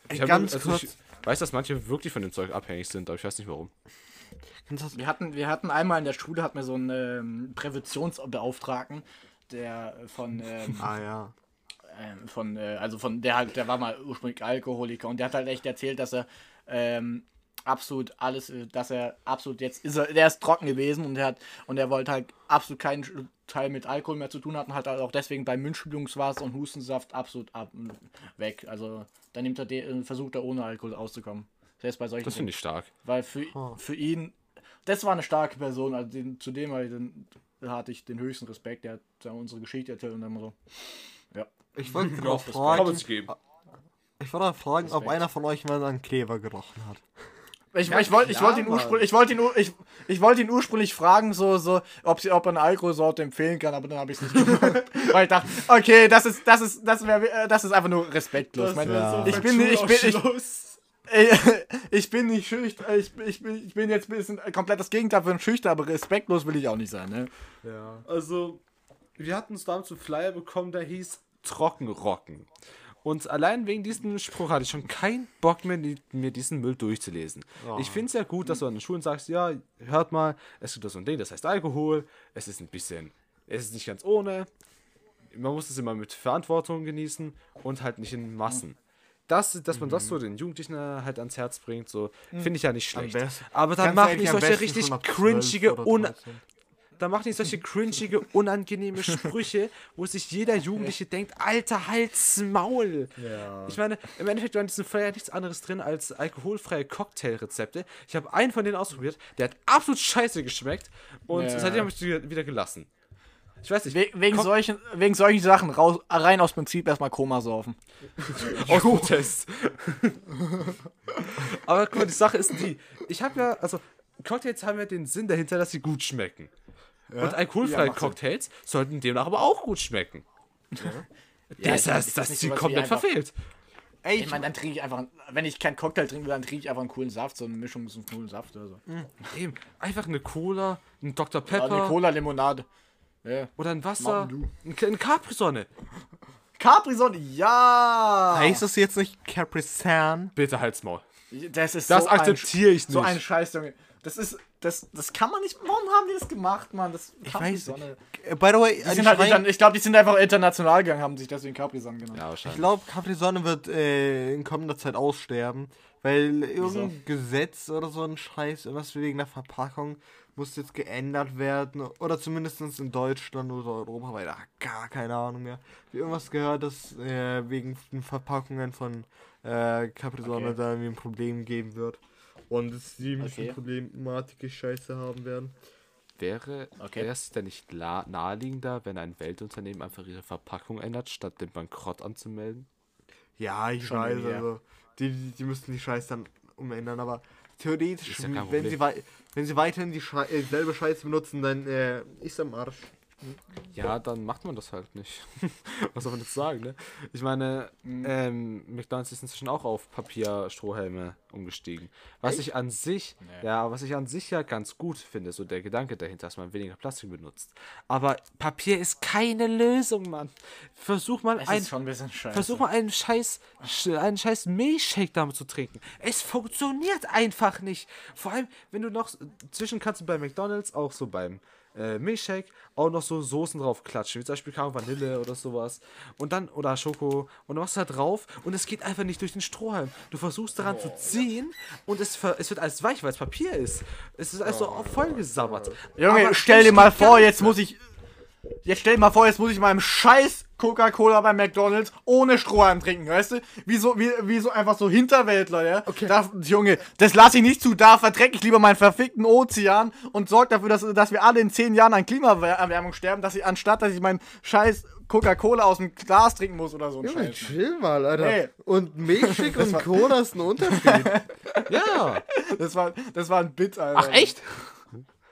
Ey, Ich hab- ganz also kurz. Ich weiß, dass manche wirklich von dem Zeug abhängig sind, aber ich weiß nicht warum. Wir hatten, wir hatten einmal in der Schule hatten wir so einen ähm, Präventionsbeauftragten, der von, ähm, Ah, ja. ähm, von äh, also von der halt, der war mal ursprünglich Alkoholiker und der hat halt echt erzählt, dass er ähm, absolut alles, äh, dass er absolut jetzt ist er, der ist trocken gewesen und er hat und er wollte halt absolut keinen Teil mit Alkohol mehr zu tun hatten, hat halt auch deswegen bei Münchbildungswasser und Hustensaft absolut ab, weg. Also dann nimmt er den, versucht er ohne Alkohol auszukommen. Selbst bei solchen Das finde ich stark. weil für, für ihn, das war eine starke Person, also den, zu dem halt, den, hatte ich den höchsten Respekt. Der hat ja unsere Geschichte erzählt und dann immer so. Ich wollte Ja, noch Respekt. fragen, geben. ich wollte fragen, ob einer von euch mal an Kleber gerochen hat. Ich, Ja, ich wollte ich wollte ihn, ursprünglich- ich wollte ihn, ich, ich wollte ihn ursprünglich fragen, so, so, ob, sie, ob er eine Alkoholsorte empfehlen kann, aber dann habe ich es nicht gemacht. weil ich dachte, okay, das ist, das ist, das wäre, äh, das ist einfach nur respektlos. Mein, wär so ich, bin, ich, bin, ich, Ey, ich bin nicht schüchtern, ich, ich, bin, ich bin jetzt ein bisschen komplett das Gegenteil von schüchtern, aber respektlos will ich auch nicht sein, ne? Ja. Also, wir hatten uns damals einen Flyer bekommen, der hieß Trockenrocken. Und allein wegen diesem Spruch hatte ich schon keinen Bock mehr, die- mir diesen Müll durchzulesen. Ich finde es ja gut, dass du an den Schulen sagst, ja, hört mal, es gibt da so ein Ding, das heißt Alkohol, es ist ein bisschen, es ist nicht ganz ohne, man muss es immer mit Verantwortung genießen und halt nicht in Massen. Das, dass man das so den Jugendlichen äh, halt ans Herz bringt, so, finde ich ja nicht schlecht. Aber dann macht nicht am solche richtig schon ab 12 cringige, un 13. da macht nicht solche cringige, unangenehme Sprüche, wo sich jeder Jugendliche denkt, alter Hals Maul. Ja. Ich meine, im Endeffekt war in diesem Flyer nichts anderes drin als alkoholfreie Cocktailrezepte. Ich habe einen von denen ausprobiert, der hat absolut scheiße geschmeckt und Ja. seitdem habe ich die wieder gelassen. Ich weiß nicht, We wegen, solchen, wegen solchen Sachen raus, rein aus Prinzip erstmal Koma saufen. aus Protest. Aber guck mal, die Sache ist die, ich habe ja, also Cocktails haben ja den Sinn dahinter, dass sie gut schmecken. Und alkoholfreie Ja, macht Sinn. Cocktails sollten demnach aber auch gut schmecken. Ja, das ist ist, das sie wie komplett einfach- verfehlt. Ey, Ich meine, dann trinke ich einfach, wenn ich keinen Cocktail trinken will, dann trinke ich einfach einen coolen Saft, so eine Mischung mit so einem coolen Saft oder so. Eben, einfach eine Cola, ein Dr. Ja, Pepper eine Cola-Limonade. Ja. oder ein Wasser, ein, Capri-Sonne. Capri-Sonne, ja! heißt das jetzt nicht Capri San? Bitte halt's Maul. Das ist Das so ein- akzeptiere ich So nicht. ein Scheiß, Junge. Das ist, das, das kann man nicht, warum haben die das gemacht, Mann? Das Ich weiß Capri-Sonne. nicht. Äh, By the way, Die sind halt intern, ich glaube, die sind einfach international gegangen, haben sich deswegen Capri-Sonne genannt. Ja, Ich wahrscheinlich. glaube, Capri Sonne wird äh, in kommender Zeit aussterben, weil irgendein Gesetz oder so ein Scheiß, irgendwas wegen der Verpackung muss jetzt geändert werden oder zumindest in Deutschland oder Europa, weil da gar keine Ahnung mehr. Ich hab irgendwas gehört, dass äh, wegen den Verpackungen von äh, Capri Sonne Okay. da irgendwie ein Problem geben wird und es die ein bisschen Okay. problematische Scheiße haben werden. Wäre Okay. es denn nicht la- naheliegender, wenn ein Weltunternehmen einfach ihre Verpackung ändert, statt den Bankrott anzumelden? Ja, ich Schon weiß, also die, die, die müssten die Scheiße dann umändern, aber theoretisch, ja wenn, Problem. sie wenn sie weiterhin die Schei äh, selbe Scheiße benutzen, dann äh, ist am Arsch. Ja, dann macht man das halt nicht. Was soll man jetzt sagen, ne? Ich meine, Mhm. ähm, McDonalds ist inzwischen auch auf Papierstrohhelme umgestiegen. Was ich an sich, Nee. ja, was ich an sich ja ganz gut finde, so der Gedanke dahinter, dass man weniger Plastik benutzt. Aber Papier ist keine Lösung, Mann. Versuch mal Es ein, ein bisschen scheiße. Versuch mal einen scheiß, sch- einen scheiß Milchshake damit zu trinken. Es funktioniert einfach nicht. Vor allem, wenn du noch, zwischen kannst du bei McDonalds auch so beim äh, Milchshake auch noch so Soßen drauf klatschen, wie zum Beispiel Ahnung, Vanille oder sowas. Und dann, oder Schoko. Und du machst da drauf und es geht einfach nicht durch den Strohhalm. Du versuchst daran zu ziehen und es, es wird alles weich, weil es Papier ist. Es ist also auch voll gesabbert. Junge, Aber stell dir mal vor, jetzt muss ich. Jetzt stell dir mal vor, jetzt muss ich meinem scheiß Coca-Cola bei McDonalds ohne Strohhalm trinken, weißt du? Wie so, wie, wie so einfach so Hinterwäldler, ja? Okay. Da, Junge, das lasse ich nicht zu. Da verdrecke ich lieber meinen verfickten Ozean und sorge dafür, dass, dass wir alle in zehn Jahren an Klimaerwärmung sterben, dass ich, anstatt dass ich meinen scheiß Coca-Cola aus dem Glas trinken muss oder so ein Junge, Scheiß. chill mal, Alter. Ey. Und Milchshake und Cola ist ein Unterschied. Ja. Das war, das war ein Bit, Alter. Ach, echt?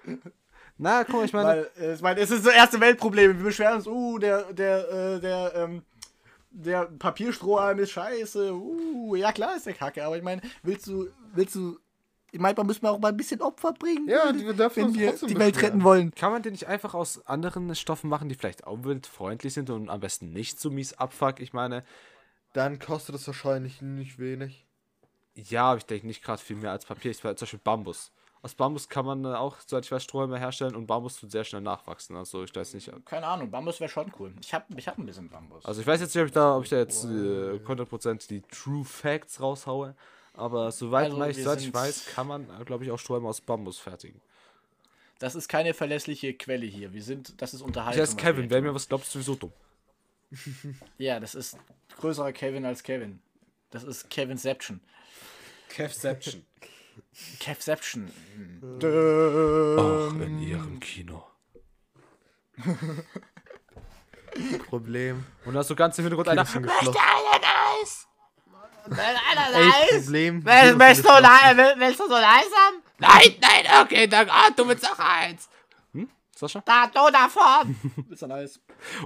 Na, guck mal, ich meine. Weil, äh, ich meine, es ist so erste Weltproblem. Wir beschweren uns, uh, der, der, äh, der, ähm, der Papierstrohhalm ist scheiße. Uh, ja klar ist der Kacke, aber ich meine, willst du, willst du, ich meine, man muss mal auch mal ein bisschen Opfer bringen, Ja, und wir dürfen wenn wir die Welt retten wollen. Kann man den nicht einfach aus anderen Stoffen machen, die vielleicht umweltfreundlich sind und am besten nicht so mies abfuck? Ich meine, Dann kostet es wahrscheinlich nicht wenig. ja, aber ich denke nicht gerade viel mehr als Papier. Ich zum Beispiel Bambus. Aus Bambus kann man äh, auch, soweit ich weiß, Strohhalme herstellen und Bambus tut sehr schnell nachwachsen. Also ich weiß nicht. Keine Ahnung, Bambus wäre schon cool. Ich hab, ich hab ein bisschen Bambus. Also ich weiß jetzt nicht, ob ich da, ob ich da jetzt äh, 100% die True Facts raushaue. Aber soweit, Also, ich, soweit ich weiß, kann man, glaube ich, auch Strohhalme aus Bambus fertigen. Das ist keine verlässliche Quelle hier. Wir sind, das ist Unterhaltung. Ich heiße was Kevin, wer mir was glaubt, ist sowieso dumm. Ja, das ist größerer Kevin als Kevin. Das ist Kevinception. Kevception. Kevception. Auch in ihrem Kino. Problem. Und da hast du ganz im Hintergrund einer. Bisschen geschlossen. Nein, Ey, Problem. Willst du, willst du so langsam? Nein, nein, okay, danke. Ah, du willst auch eins. Hm, Sascha? Da, du davon. Willst du Eis?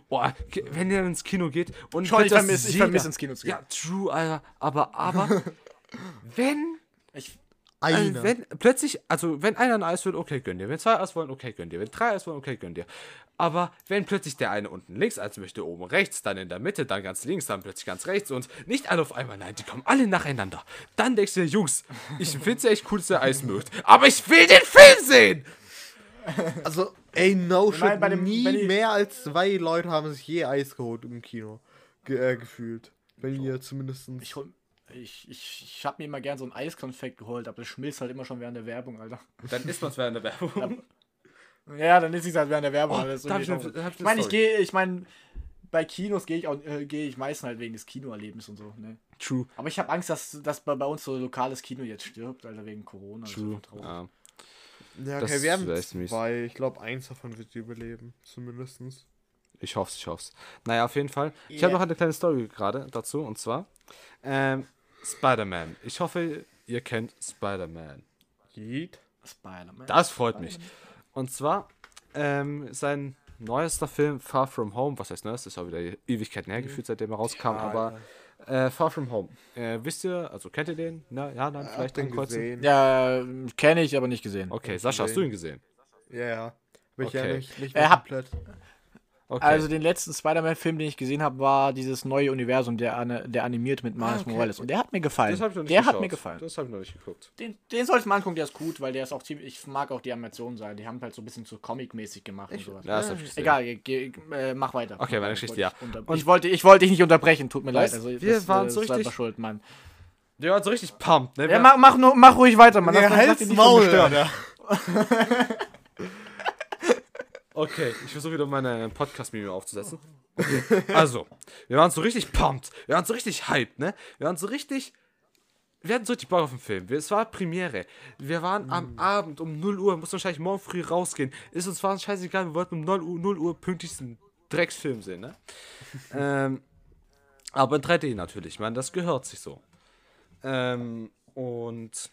Boah, wenn ihr ins Kino geht und Schon, ich das vermiss- ich jeder- vermiss ins Kino zu gehen. Ja, true, Alter. Aber, aber, wenn, Ich, also Einer. wenn plötzlich, also wenn einer ein Eis will, okay, gönn dir. Wenn zwei Eis wollen, okay, gönn dir. Wenn drei Eis wollen, okay, gönn dir. Aber wenn plötzlich der eine unten links Eis möchte, oben rechts, dann in der Mitte, dann ganz links, dann plötzlich ganz rechts und nicht alle auf einmal, nein, die kommen alle nacheinander. Dann denkst du dir, Jungs, ich find's ja echt cool, dass ihr Eis mögt, aber ich will den Film sehen! Also, ey, no shit. bei dem- nie wenn mehr als zwei Leute haben sich je Eis geholt im Kino. Ge äh, gefühlt. Bei mir zumindest. ich, hol- ich, ich, ich hab mir immer gern so ein Eiskonfekt geholt, aber das schmilzt halt immer schon während der Werbung, Alter. Dann ist man's während der Werbung. Ja, dann ist es halt während der Werbung. Oh, hab ich ich ich eine meine, ich gehe, ich meine, bei Kinos gehe ich auch, äh, gehe ich meistens halt wegen des Kinoerlebnisses und so, ne? True. Aber ich habe Angst, dass, dass bei, bei uns so lokales Kino jetzt stirbt, Alter, wegen Corona. True. so. Ja. Ja, Das okay, wir haben mies. zwei. Ich glaube, eins davon wird überleben. Zumindest. Ich hoffe ich hoffe Naja, auf jeden Fall. Ich habe noch eine kleine Story gerade dazu. Und zwar ähm, Spider-Man. Ich hoffe, ihr kennt Spider-Man. Geht. Spider-Man. Das freut mich. Und zwar ähm, sein neuester Film Far From Home. Was heißt neues? Das ist auch wieder Ewigkeiten hergeführt, seitdem er rauskam. aber äh, Far From Home. Äh, wisst ihr, also kennt ihr den? Na, ja, dann vielleicht den kurzen. gesehen. Ja, kenne ich, aber nicht gesehen. Okay, Sascha, hast du ihn gesehen? Ja, ja. Ich ja Okay. nicht, nicht Er hat- komplett. Okay. Also den letzten Spider-Man-Film, den ich gesehen habe, war dieses neue Universum, der, der animiert mit Miles okay. Morales. Und der hat mir gefallen. das habe ich noch nicht der geschaut. hat mir gefallen. Das habe ich noch nicht geguckt. Den, den sollte man angucken, der ist gut, weil der ist auch ziemlich. Ich mag auch die Animationen sein. Die haben halt so ein bisschen so Comic-mäßig gemacht und sowas. Ja, das habe ich gesehen. Egal, ge, äh, mach weiter. Okay, meine. Geschichte, Ich ja. wollte dich Und- ich, wollte, ich wollte dich nicht unterbrechen, tut mir Weißt, leid. Also, wir das, waren äh, so ist selber richtig- schuld, Mann. Der war so richtig pumped, ne? Ja, mach, mach, nur, mach ruhig weiter, Mann. Ja, nicht von Maul. Alter. Okay, ich versuche wieder meine Podcast-Meme aufzusetzen. also, wir waren so richtig pumped. Wir waren so richtig hyped, ne? Wir waren so richtig. Wir hatten so richtig Bock auf den Film. Es war Premiere. Wir waren am Abend um 0 Uhr, mussten wahrscheinlich morgen früh rausgehen. Ist uns war scheißegal, wir wollten um 0 Uhr, 0 Uhr pünktlich diesen Drecksfilm sehen, ne? ähm, aber in 3D natürlich, man, das gehört sich so. Ähm, und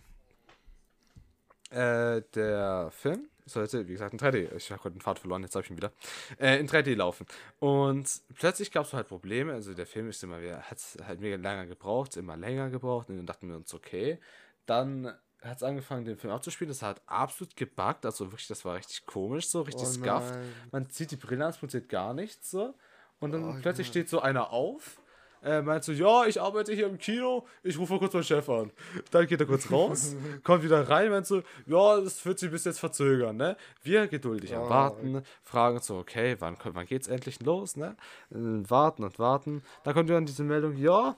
äh, der Film sollte, wie gesagt, in 3D, ich habe gerade den Pfad verloren, jetzt habe ich ihn wieder, äh, in 3D laufen. Und plötzlich gab es halt Probleme, also der Film ist immer hat halt mega länger gebraucht, immer länger gebraucht und dann dachten wir uns, okay, dann hat es angefangen, den Film abzuspielen, das hat absolut gebuggt, also wirklich, das war richtig komisch, so richtig Oh scuffed. Man zieht die Brille an, es funktioniert gar nichts, so. Und dann Oh plötzlich nein. steht so einer auf, äh, meint so, ja, ich arbeite hier im Kino, ich rufe kurz meinen Chef an. Dann geht er kurz raus, kommt wieder rein, meint so, ja, das wird sich bis jetzt verzögern, ne? Wir geduldig Oh. Warten, fragen uns so, okay, wann, wann geht's endlich los, ne? Äh, warten und warten. Dann kommt dann diese Meldung, ja,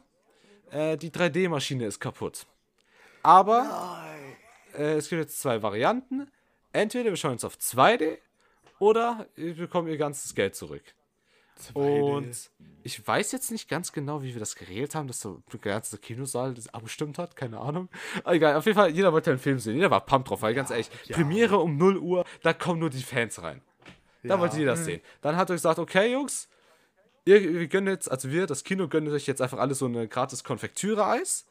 äh, die 3D-Maschine ist kaputt. Aber äh, es gibt jetzt zwei Varianten. Entweder wir schauen uns auf 2D oder ihr bekommt ihr ganzes Geld zurück. Und ich weiß jetzt nicht ganz genau, wie wir das geregelt haben, dass so der ganze Kinosaal das abgestimmt hat, keine Ahnung. Aber egal, auf jeden Fall, jeder wollte einen Film sehen, jeder war pumped drauf, weil ganz ehrlich, Premiere um 0 Uhr, da kommen nur die Fans rein. Da Ja. wollte jeder das sehen. Dann hat er gesagt, okay, Jungs, ihr, wir gönnen jetzt, also wir, das Kino, gönnen euch jetzt einfach alle so eine gratis Konfektüre-Eis.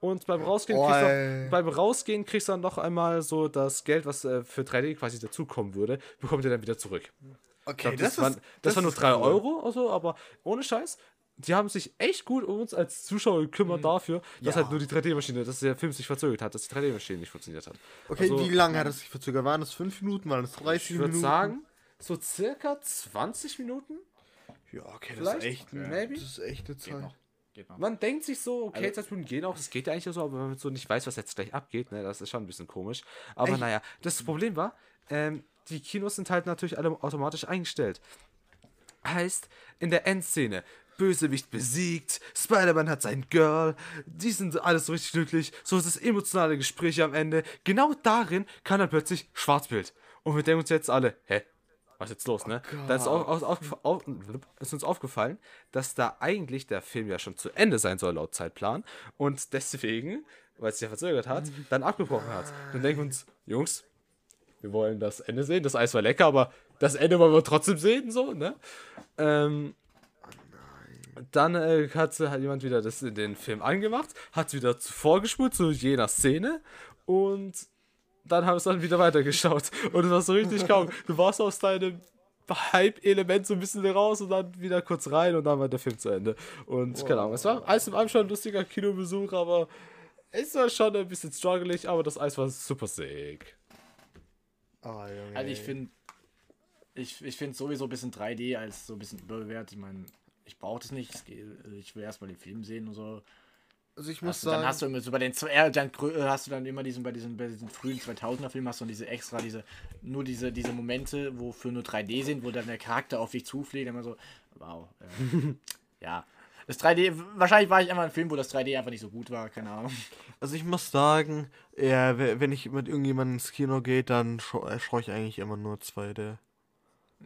Und beim Rausgehen, Oh, kriegst du, beim Rausgehen kriegst du dann noch einmal so das Geld, was äh, für 3D quasi dazukommen würde, bekommt ihr dann wieder zurück. Okay, glaub, das, waren, das, waren nur 3 Euro oder so, aber ohne Scheiß. Die haben sich echt gut um uns als Zuschauer gekümmert dafür, dass Ja. halt nur die 3D-Maschine, dass der Film sich verzögert hat, dass die 3D-Maschine nicht funktioniert hat. Okay, Also, wie lange hat es sich verzögert? Waren das 5 Minuten? Waren das 30 Ich würde Minuten? sagen, so circa 20 Minuten. Ja, okay, das Vielleicht? ist echt, Maybe? das ist echt eine Zeit. noch. Geht noch. Man denkt sich so, okay, Also- 20 Minuten gehen auch, das geht ja eigentlich so, aber wenn man so nicht weiß, was jetzt gleich abgeht, ne, das ist schon ein bisschen komisch. Aber Echt? naja, das Problem war, ähm, die Kinos sind halt natürlich alle automatisch eingestellt. Heißt, in der Endszene, Bösewicht besiegt, Spider-Man hat sein Girl, die sind alles so richtig glücklich, so ist das emotionale Gespräch am Ende. Genau darin kann dann plötzlich Schwarzbild. Und wir denken uns jetzt alle, hä? Was ist jetzt los, ne? da ist, auch, auf, auf, ist uns aufgefallen, dass da eigentlich der Film ja schon zu Ende sein soll, laut Zeitplan. Und deswegen, weil es sich ja verzögert hat, dann abgebrochen hat. Dann denken wir uns, Jungs, wir wollen das Ende sehen. Das Eis war lecker, aber das Ende wollen wir trotzdem sehen, so, ne? Ähm, dann äh, hat hat jemand wieder das, den Film angemacht, hat wieder vorgespult zu jener Szene und dann haben wir es dann wieder weitergeschaut. Und es war so richtig kaum. Du warst aus deinem Hype-Element so ein bisschen raus und dann wieder kurz rein und dann war der Film zu Ende. Und keine Ahnung, es war alles in allem schon ein lustiger Kinobesuch, aber es war schon ein bisschen struggelig, aber das Eis war super sick. Ah, Junge. Also ich finde, ich, ich finde sowieso ein bisschen 3D als so ein bisschen überbewertet. Ich meine, ich brauche das nicht. Ich will erstmal den Film sehen und so. also ich muss du, dann sagen, hast du immer so bei den zwei- äh, dann äh, hast du dann immer diesen bei diesen bei diesen frühen 2000er Filmen hast du diese extra diese nur diese diese Momente, wo für nur 3D sind, wo dann der Charakter auf dich zufliegt, immer so wow. Äh, ja. Das 3D wahrscheinlich war ich einfach ein Film, wo das 3D einfach nicht so gut war, keine Ahnung. also ich muss sagen, ja, we- wenn ich mit irgendjemandem ins Kino gehe, dann scha äh, schaue ich eigentlich immer nur 2D.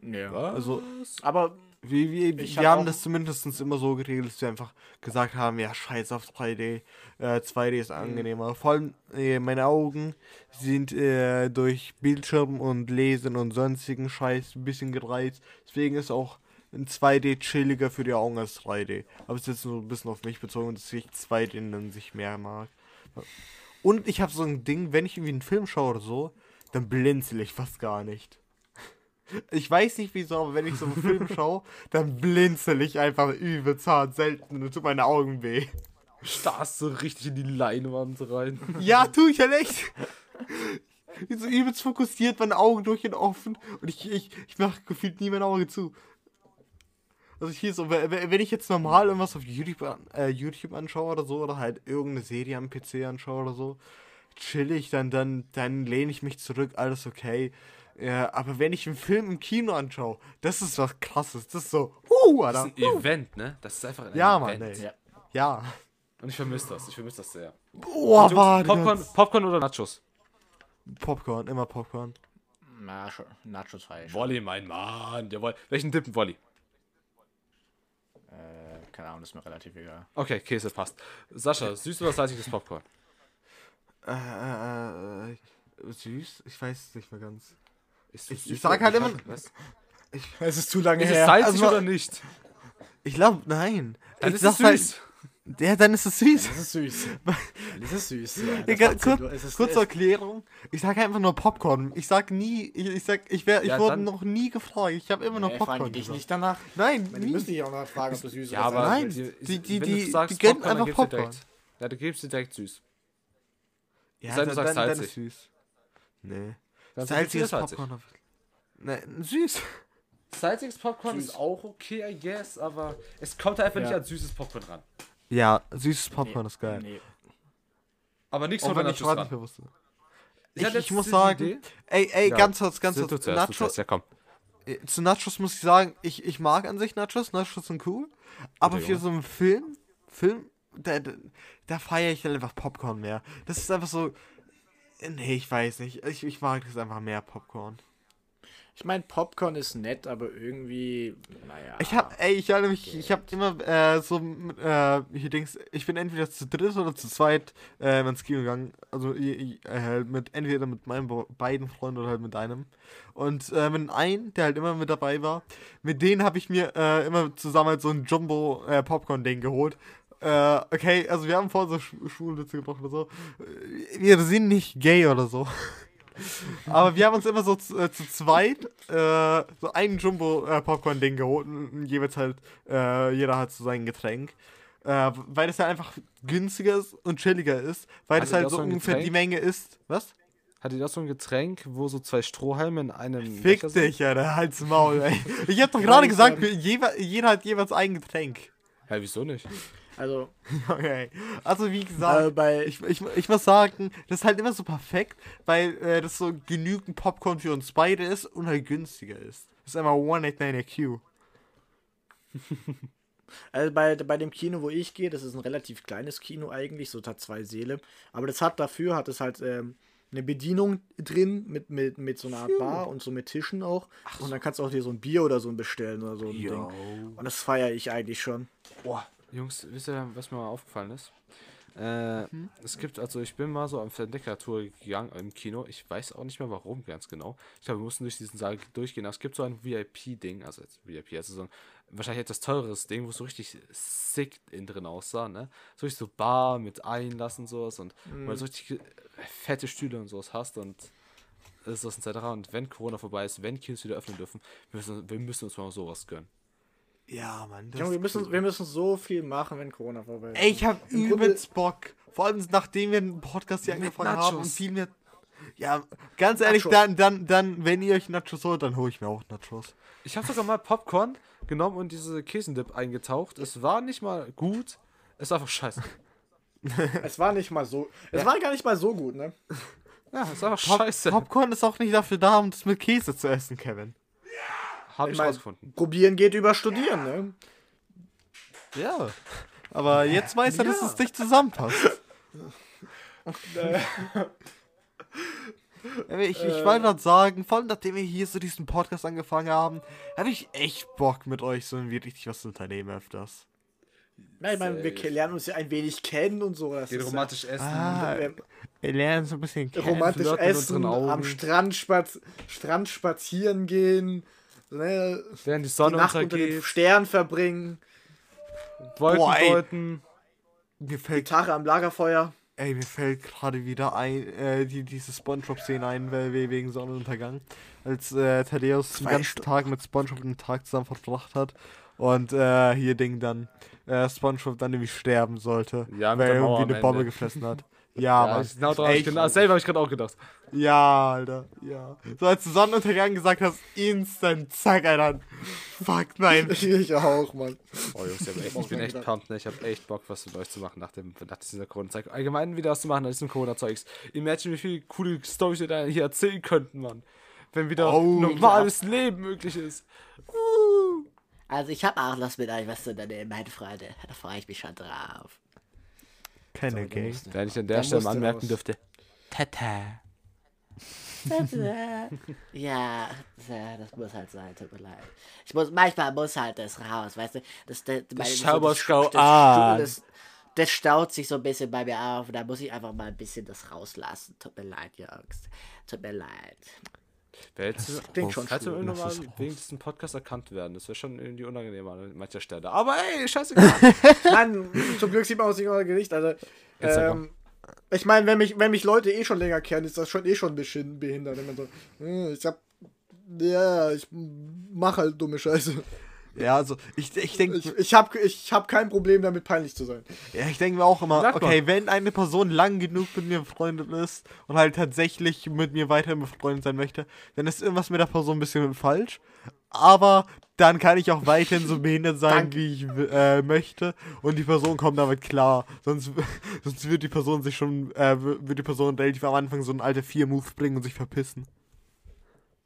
Ja. Also Aber Ich wir hab haben das zumindest immer so geregelt, dass wir einfach gesagt haben, ja scheiß auf 3D, äh, 2D ist angenehmer. Vor allem äh, meine Augen sind äh, durch Bildschirm und Lesen und sonstigen Scheiß ein bisschen gereizt. Deswegen ist auch ein 2D chilliger für die Augen als 3D. Aber es ist jetzt so ein bisschen auf mich bezogen, dass ich 2D dann sich mehr mag. Und ich habe so ein Ding, wenn ich irgendwie einen Film schaue oder so, dann blinzel ich fast gar nicht. Ich weiß nicht wieso, aber wenn ich so einen Film schaue, dann blinzel ich einfach übelst hart selten und tut meine Augen weh. Starrst so richtig in die Leinwand rein. Ja, tu ich halt echt. Ich bin so übelst fokussiert, meine Augen durch und offen und ich, ich, ich mache gefühlt nie mein Auge zu. Also hier so, we- we- wenn ich jetzt normal irgendwas auf YouTube, an, äh, YouTube anschaue oder so, oder halt irgendeine Serie am PC anschaue oder so, chill ich, dann, dann, dann lehne ich mich zurück, alles okay. Ja, aber wenn ich einen Film im Kino anschaue, das ist was krasses. Das ist so, uh, Das Alter. ist ein Event, ne? Das ist einfach ein Ja, Mann, Event. ey. ja. Ja. Und ich vermisse das, ich vermisse das sehr. Boah, war Popcorn, das. Popcorn oder Nachos? Popcorn, immer Popcorn. Na, schon- Nachos falsch. Wolli, mein Mann. Jawohl. Welchen Dippen, Wolli? Keine Ahnung, das ist mir relativ egal. Okay, Käse passt. Sascha, süß oder salziges Popcorn? Äh, äh, äh, süß? Ich weiß es nicht mehr ganz. Ist Ich- süß ich sag halt immer- Was? Es ist zu lange Ist es salzig Also- oder nicht? Ich glaube, nein. Dann ich ist es halt, süß. Ja, dann ist es süß. Das ist süß. Das ist süß. Ja, Sinn. kurz, Du- es ist- kurz es- zur Erklärung. Ich sage einfach nur Popcorn. Ich sag nie, ich, ich sag, ich, wär, ich Ja, wurde dann- noch nie gefragt. Ich habe immer nur Nee, fragen Popcorn die dich gesagt. nicht danach. Nein, Die nie. müssen dich auch noch fragen, ob du süß Ja, oder aber Nein, die, die- die- du sagst die gönnen Popcorn, dann einfach Popcorn. direkt. Ja, du gibst dir direkt süß. Ja, Sei du sagst dann salzig. ist süß. Nee. Dann Salziges salzig. Popcorn. Ne, süß. Salziges Popcorn Süß. ist auch okay, I guess, aber es kommt einfach Ja. nicht an süßes Popcorn ran. Ja, süßes Popcorn ist geil. Nee. Aber nichts von wenn meiner ich Nachos gerade nicht wusste. Ich Ich, muss sagen, Idee- ey, ey, Ja. ganz kurz, ganz kurz. zuerst, du Nacho, zuerst, ja komm. äh, zu Nachos muss ich sagen, ich, ich mag an sich Nachos, Nachos sind cool, aber für so einen Film, Film, da, da, da feiere ich halt einfach Popcorn mehr. Das ist einfach so, äh, nee, ich weiß nicht, ich, ich mag das einfach mehr Popcorn. Ich meine, Popcorn ist nett, aber irgendwie, naja. Ich hab, ey, ich erinnere mich, ich hab immer äh, so, äh, hier Dings, ich bin entweder zu dritt oder zu zweit äh, ins Kino gegangen. Also äh, mit entweder mit meinen be- beiden Freunden oder halt mit einem. Und äh, mit einem, der halt immer mit dabei war, mit denen habe ich mir äh, immer zusammen halt so ein Jumbo äh, geholt. Äh, okay, also wir haben vorhin so Sch Schulwitze gebracht oder so. Wir sind nicht gay oder so. Aber wir haben uns immer so zu, äh, zu zweit äh, so ein Jumbo-Popcorn-Ding geholt und jeweils halt, äh, jeder hat so sein Getränk. Äh, weil es ja einfach günstiger ist und chilliger ist, weil es halt so ungefähr die Getränk? Menge ist. Was? Hattet ihr auch so ein Getränk, wo so zwei Strohhalme in einem Fick Becher dich, Alter, halt's Maul, ey. Ich hab doch gerade gesagt, jeder, jeder hat jeweils ein Getränk. Ja, wieso nicht? Also, Okay. Also wie gesagt, äh, bei, ich, ich, ich muss sagen, das ist halt immer so perfekt, weil äh, das so genügend Popcorn für uns beide ist und halt günstiger ist. Das ist einmal 189 IQ. also bei, bei dem Kino, wo ich gehe, das ist ein relativ kleines Kino eigentlich, so hat zwei Säle. Aber das hat dafür, hat es halt ähm, eine Bedienung drin mit, mit, mit so einer Art Bar und so mit Tischen auch. Und dann kannst du auch dir so ein Bier oder so bestellen oder so ein Ding. Und das feiere ich eigentlich schon. Boah, Jungs, wisst ihr, was mir mal aufgefallen ist? Äh, Es gibt, also ich bin mal so am Entdeckertour gegangen im Kino. Ich weiß auch nicht mehr warum ganz genau. Ich glaube, wir mussten durch diesen Saal durchgehen. Aber es gibt so ein VIP-Ding, also VIP, also so ein wahrscheinlich etwas teureres Ding, wo es so richtig sick innen drin aussah, ne? So richtig so Bar mit Einlassen und sowas und wo du so richtig fette Stühle und sowas hast und ist das etc. Und wenn Corona vorbei ist, wenn Kinos wieder öffnen dürfen, wir müssen, wir müssen uns mal sowas gönnen. Ja, Mann. Das Junge, wir müssen, cool. wir müssen so viel machen, wenn Corona vorbei ist. Ey, ich hab Im Grunde- übelst Bock. Vor allem nachdem wir den Podcast hier angefangen haben und Nachos. viel mehr. Ja, ganz ehrlich, Nachos. dann, dann, dann, wenn ihr euch Nachos holt, dann hole ich mir auch Nachos. Ich habe sogar mal Popcorn genommen und diese Käsendip eingetaucht. Es war nicht mal gut, es war einfach scheiße. Es war nicht mal so. Es war gar nicht mal so gut, ne? Ja, es war einfach Pop scheiße. Popcorn ist auch nicht dafür da, um das mit Käse zu essen, Kevin. Habe Ich ich rausgefunden. Probieren geht über Studieren, ne? Ja. Aber jetzt weiß er, dass Ja. es nicht zusammenpasst. Ja, Ich, ich wollte gerade sagen, vor allem nachdem wir hier so diesen Podcast angefangen haben, habe ich echt Bock mit euch so irgendwie richtig was zu unternehmen öfters. Ja, ich meine, wir lernen uns ja ein wenig kennen und so. Das Geht romantisch essen. Ah, ja, wir lernen so ein bisschen kennen. romantisch essen, am Strand, spaz Strand spazieren gehen, ne? Während die die Sonne Nacht unter den Sternen verbringen, Wolken Boah, ey. deuten. Mir fällt, Gitarre am Lagerfeuer. ey, mir fällt gerade wieder ein, äh, die, diese Spongebob-Szene ein, weil wir wegen Sonnenuntergang. Als äh, Thaddeus den ganzen Stunden. Tag mit Spongebob den Tag zusammen verbracht hat. Und äh, hier Ding dann, äh, Spongebob dann irgendwie sterben sollte. Ja, weil er irgendwie eine Bombe gefressen hat. Ja, Ja, Mann. ich, genau ich genau, selber habe ich gerade auch gedacht. Ja, Alter, ja. So als du Sonnenuntergang gesagt hast, instant, zack, Alter. Fuck, nein. Ich auch, Mann. Oh Jungs, ich, hab echt, ich bin echt pumped, ne? Ich habe echt Bock, was mit euch zu machen nach, dem, nach dieser Corona-Zeit. Allgemein wieder was zu machen nach diesem Corona-Zeugs. Imagine, wie viele coole Storys wir da hier erzählen könnten, Mann. Wenn wieder Oh, normales Leben möglich ist. Also ich habe auch Lust mit euch was zu unternehmen, meine Freunde. Da freue ich mich schon drauf. Keine Gay. Wenn ich an der Stelle mal anmerken raus. dürfte. Tata. ja, ja, das muss halt sein, tut mir leid. Ich muss, manchmal muss halt das raus, weißt du? Das, das, meine- so das- das-. Das, das staut sich so ein bisschen bei mir auf und da muss ich einfach mal ein bisschen das rauslassen. Tut mir leid, Jungs. Tut mir leid. Wer jetzt, klingt schon hätte irgendwann Das mal wegen diesem Podcast erkannt werden. Das wäre schon irgendwie unangenehm an mancher Stelle. Aber ey, scheißegal. Nein, zum Glück sieht man uns nicht euer Gesicht. Also, ähm, ich meine, wenn mich, wenn mich Leute eh schon länger kennen, ist das schon eh schon ein bisschen behindert. Wenn man so, hm, ich hab. Ja, ich mach halt dumme Scheiße. Ja, also ich, ich denke Ich, ich hab, ich hab kein Problem damit, peinlich zu sein. ja, ich denk mir auch immer, Sag mal. okay, wenn eine Person lang genug mit mir befreundet ist und halt tatsächlich mit mir weiterhin befreundet sein möchte, dann ist irgendwas mit der Person ein bisschen falsch. Aber dann kann ich auch weiterhin so behindert sein, wie ich äh, möchte. Und die Person kommt damit klar. Sonst, sonst wird die Person sich schon, äh, wird die Person relativ am Anfang so einen alte 4-Move bringen und sich verpissen.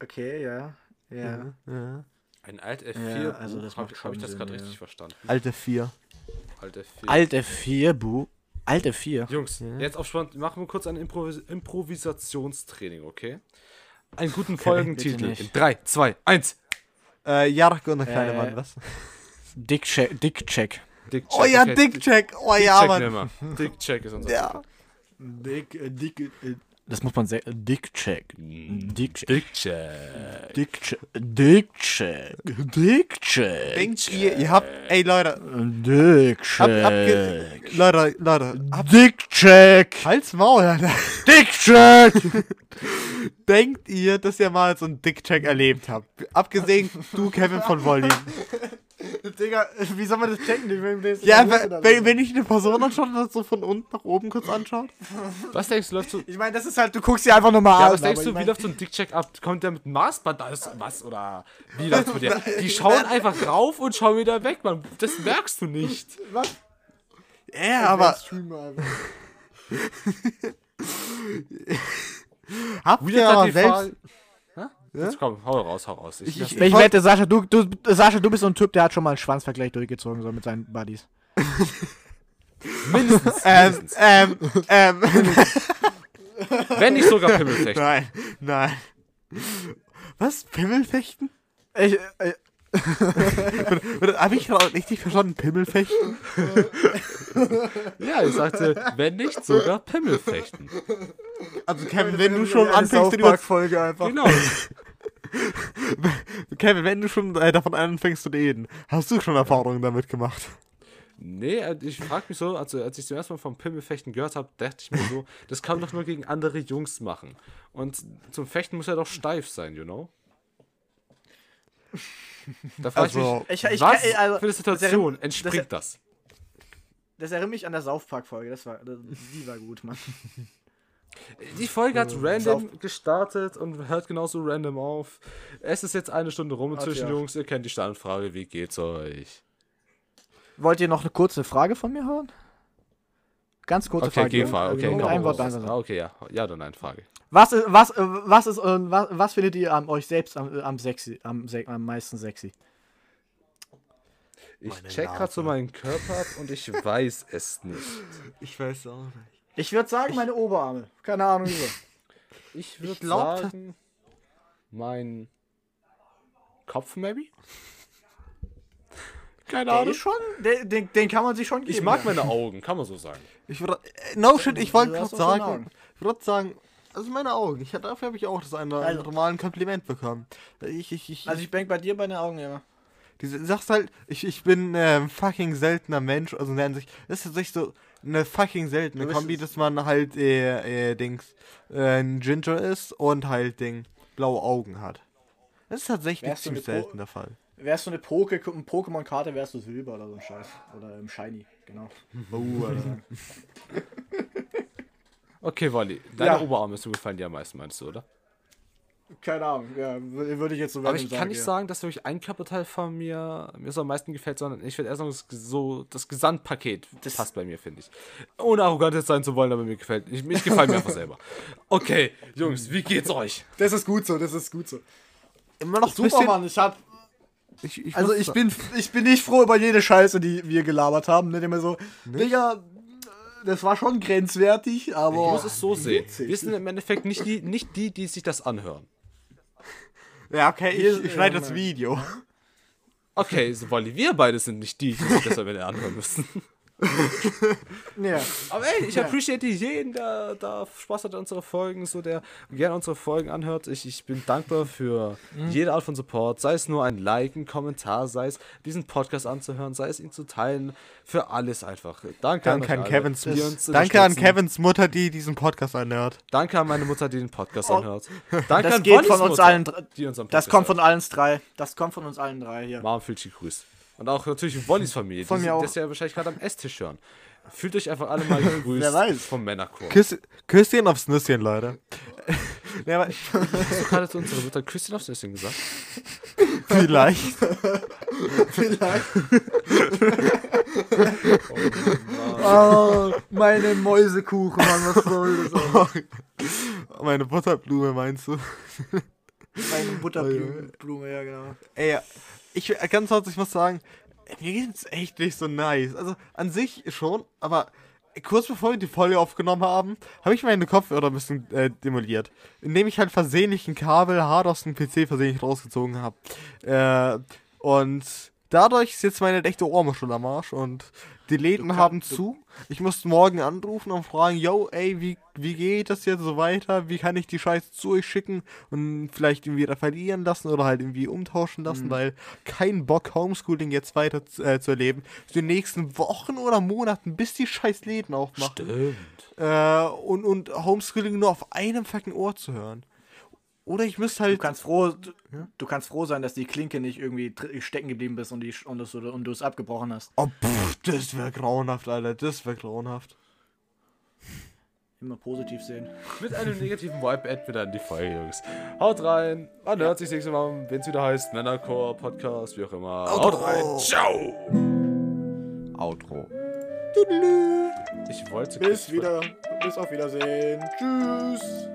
Okay, ja. Ja. Ja. Ein Alt F4. Ja, also das Hab- macht hab ich das gerade ja. richtig verstanden? Alte 4. Alt F4. Alte 4, Bu. Alte 4. Jungs, jetzt auf spannend. Machen wir kurz ein Improvis Improvisationstraining, okay? Einen guten Folgentitel. bitte nicht. In 3, 2, 1. Äh, Jarko und der kleine Äh, Mann, was? Dick-Check. Dick-Check. Dick Oh ja, Dick-Check. Oh ja, Check Mann. nimmer. Dick Check ist unser. Ja. Dick, äh, Dick, äh, das muss man sagen. Dick-Check. Dick-Check. Dick Check. Dick-Check. Dick-Check. Dick-Check. Denkt ihr, ihr habt, ey Leute, ab, Dick-Check. abge, Leute, Leute, ab, Dick-Check. halt's Maul, Alter. Dick-Check. Denkt ihr, dass ihr mal so einen Dick-Check erlebt habt? Abgesehen, du, Kevin von Wolli. Digga, wie soll man das checken? Wenn, wenn, Ja, wenn, wenn, wenn ich eine Person anschaue, das so von unten nach oben kurz anschaut. Was denkst du, läuft so. Ich meine, das ist halt, du guckst dir einfach normal Ja, an. was denkst du, wie mein- läuft so ein Dick Check ab? Kommt der mit einem Maßband da? Ist was? Oder wie läuft's bei dir? Die schauen einfach rauf und schauen wieder weg, man. Das merkst du nicht. Was? Ja, aber Streamer. habt ihr jetzt aber die selbst... Hä? Jetzt komm, hau raus, hau raus. Ich, Ich- Ich wette, Sascha du, du, Sascha, du bist so ein Typ, der hat schon mal einen Schwanzvergleich durchgezogen, so mit seinen Buddies. mindestens, Ähm, mindestens. ähm, ähm, Wenn nicht sogar Pimmelfechten. nein, nein. Was? Pimmelfechten? Ich, äh, Habe ich gerade richtig verstanden? Pimmelfechten? Ja, ich sagte, wenn nicht sogar Pimmelfechten. Also Kevin, wenn du schon anfängst, über, Folge einfach. Genau. Kevin, wenn du schon äh, davon anfängst zu reden, hast du schon Erfahrungen damit gemacht? Nee, äh, ich frag mich so, also als ich zum ersten Mal vom Pimmelfechten gehört habe, dachte ich mir so, das kann man doch nur gegen andere Jungs machen. Und zum Fechten muss er doch steif sein, you know? Da frage Also, ich ich- mich, ich- was ich- also, für eine Situation das- entspringt das? Das erinnert mich an der South Park Folge. Das war, das, die war gut, Mann. Die Folge hat random Sauf- gestartet und hört genauso random auf. Es ist jetzt eine Stunde rum zwischen ja. Jungs, ihr kennt die Standfrage, wie geht's euch? Wollt ihr noch eine kurze Frage von mir hören? Ganz kurze Okay, Frage. Okay. Mit komm, einem Wort raus. beantworten. Ah, okay, ja. Ja, dann eine Frage. Was ist, was, was ist, äh, was, was findet ihr an euch selbst am, am sexy, am, am meisten sexy? Ich Meine check gerade so meinen Körper ab und ich weiß es nicht. Ich weiß auch nicht. Ich würde sagen, meine Oberarme. Keine Ahnung wieso. Ich würde sagen, mein Kopf, maybe? Keine Der Ahnung. ist schon, der, den, den kann man sich schon geben. Ich mag ja. meine Augen, kann man so sagen. Ich würde, äh, no shit, ich wollte gerade sagen, ich würde sagen, also meine Augen. Ich, dafür habe ich auch das eine Also- normalen Kompliment bekommen. Ich, ich, ich, Also ich denke bei dir bei den Augen immer. Du sagst halt, ich, ich bin ähm, fucking seltener Mensch, also in der Hinsicht, das ist tatsächlich so eine fucking seltene Kombi, dass man halt, äh, äh, Dings, äh, ein Ginger ist und halt, Ding, blaue Augen hat. Das ist tatsächlich ziemlich selten der Fall. Wärst du eine Poke Pokémon-Karte, wärst du Silber oder so ein Scheiß. Oder im Shiny, genau. Oh. Okay, Wally, deine Ja. Oberarme ist gefallen dir am meisten, meinst du, oder? Keine Ahnung, ja, wür- würde ich jetzt so Aber ich kann sagen, nicht ja. sagen, dass wirklich ein Körperteil von mir mir so am meisten gefällt, sondern ich würde eher sagen, das, so, das Gesamtpaket Das- passt bei mir, finde ich. Ohne arrogant jetzt sein zu wollen, aber mir gefällt. Ich, mich gefällt mir einfach selber. Okay, Jungs, wie geht's euch? Das ist gut so, das ist gut so. Immer noch Super, Mann, ich hab. ich, ich Also ich bin, ich bin nicht froh über jede Scheiße, die wir gelabert haben. Nicht immer so, Digga, das war schon grenzwertig, Ich aber. muss es so sehen. Wir sind im Endeffekt nicht die, nicht die, die sich das anhören. Ja, okay, ich, ich schneide das. Video. Okay, so Wally, wir beide sind nicht die, die sich das am Ende anhören müssen. Ja. Aber ey, ich Ja. appreciate jeden, der da Spaß hat an unsere Folgen, so der gerne unsere Folgen anhört. Ich, ich bin dankbar für jede Art von Support, sei es nur ein Like, ein Kommentar, sei es diesen Podcast anzuhören, sei es ihn zu teilen, für alles einfach. Danke, Danke an, an Kevins, uns danke an. Kevins Mutter, die diesen Podcast anhört. Danke an meine Mutter, die den Podcast Oh. anhört. Danke Das an geht Bonnys von uns Mutter, allen die unseren Das kommt von allen drei. Das kommt von uns allen drei hier. Mom fühlt sich grüßt. Und auch natürlich Wonnys Familie, Von die, mir auch. das ja wahrscheinlich gerade am Esstisch hören. Fühlt euch einfach alle mal gegrüßt Wer weiß. vom Männerchor. Küss, Küsschen aufs Nüsschen, Leute. ja, aber Hast du gerade zu unserer Mutter Küsschen aufs Nüsschen gesagt? vielleicht. Vielleicht. oh, meine Mäusekuchen, Mann, was soll das? Meine Butterblume meinst du? Meine Butterblume, Blume, ja genau. Ey, ich ganz kurz, ich muss sagen, mir geht's echt nicht so nice. Also an sich schon, aber kurz bevor wir die Folge aufgenommen haben, habe ich meine Kopfhörer ein bisschen äh, demoliert. Indem ich halt versehentlich ein Kabel hart aus dem PC versehentlich rausgezogen habe. Äh, und dadurch ist jetzt meine rechte Ohrmuschel am Arsch und die Läden kann- haben zu. Ich muss morgen anrufen und fragen, yo, ey, wie, wie geht das jetzt so weiter? Wie kann ich die Scheiße zu euch schicken und vielleicht irgendwie reparieren lassen oder halt irgendwie umtauschen lassen, weil kein Bock, Homeschooling jetzt weiter zu, äh, zu erleben. Für die nächsten Wochen oder Monaten, bis die scheiß Läden aufmachen. Stimmt. Äh, und, und Homeschooling nur auf einem fucking Ohr zu hören. Oder ich müsste Du halt. kannst froh, du, du kannst froh sein, dass die Klinke nicht irgendwie stecken geblieben bist und, die, und, das, und du es abgebrochen hast. Oh, pff, das wäre grauenhaft, Alter. Das wäre grauenhaft. Immer positiv sehen. Mit einem negativen Vibe enden wir dann die Folge, Jungs. Haut rein. Man hört sich das nächste Mal, wenn es wieder heißt Männerchor, Podcast, wie auch immer. Haut rein. Ciao. Outro. Ich wollte Bis wieder. Bis auf Wiedersehen. Tschüss.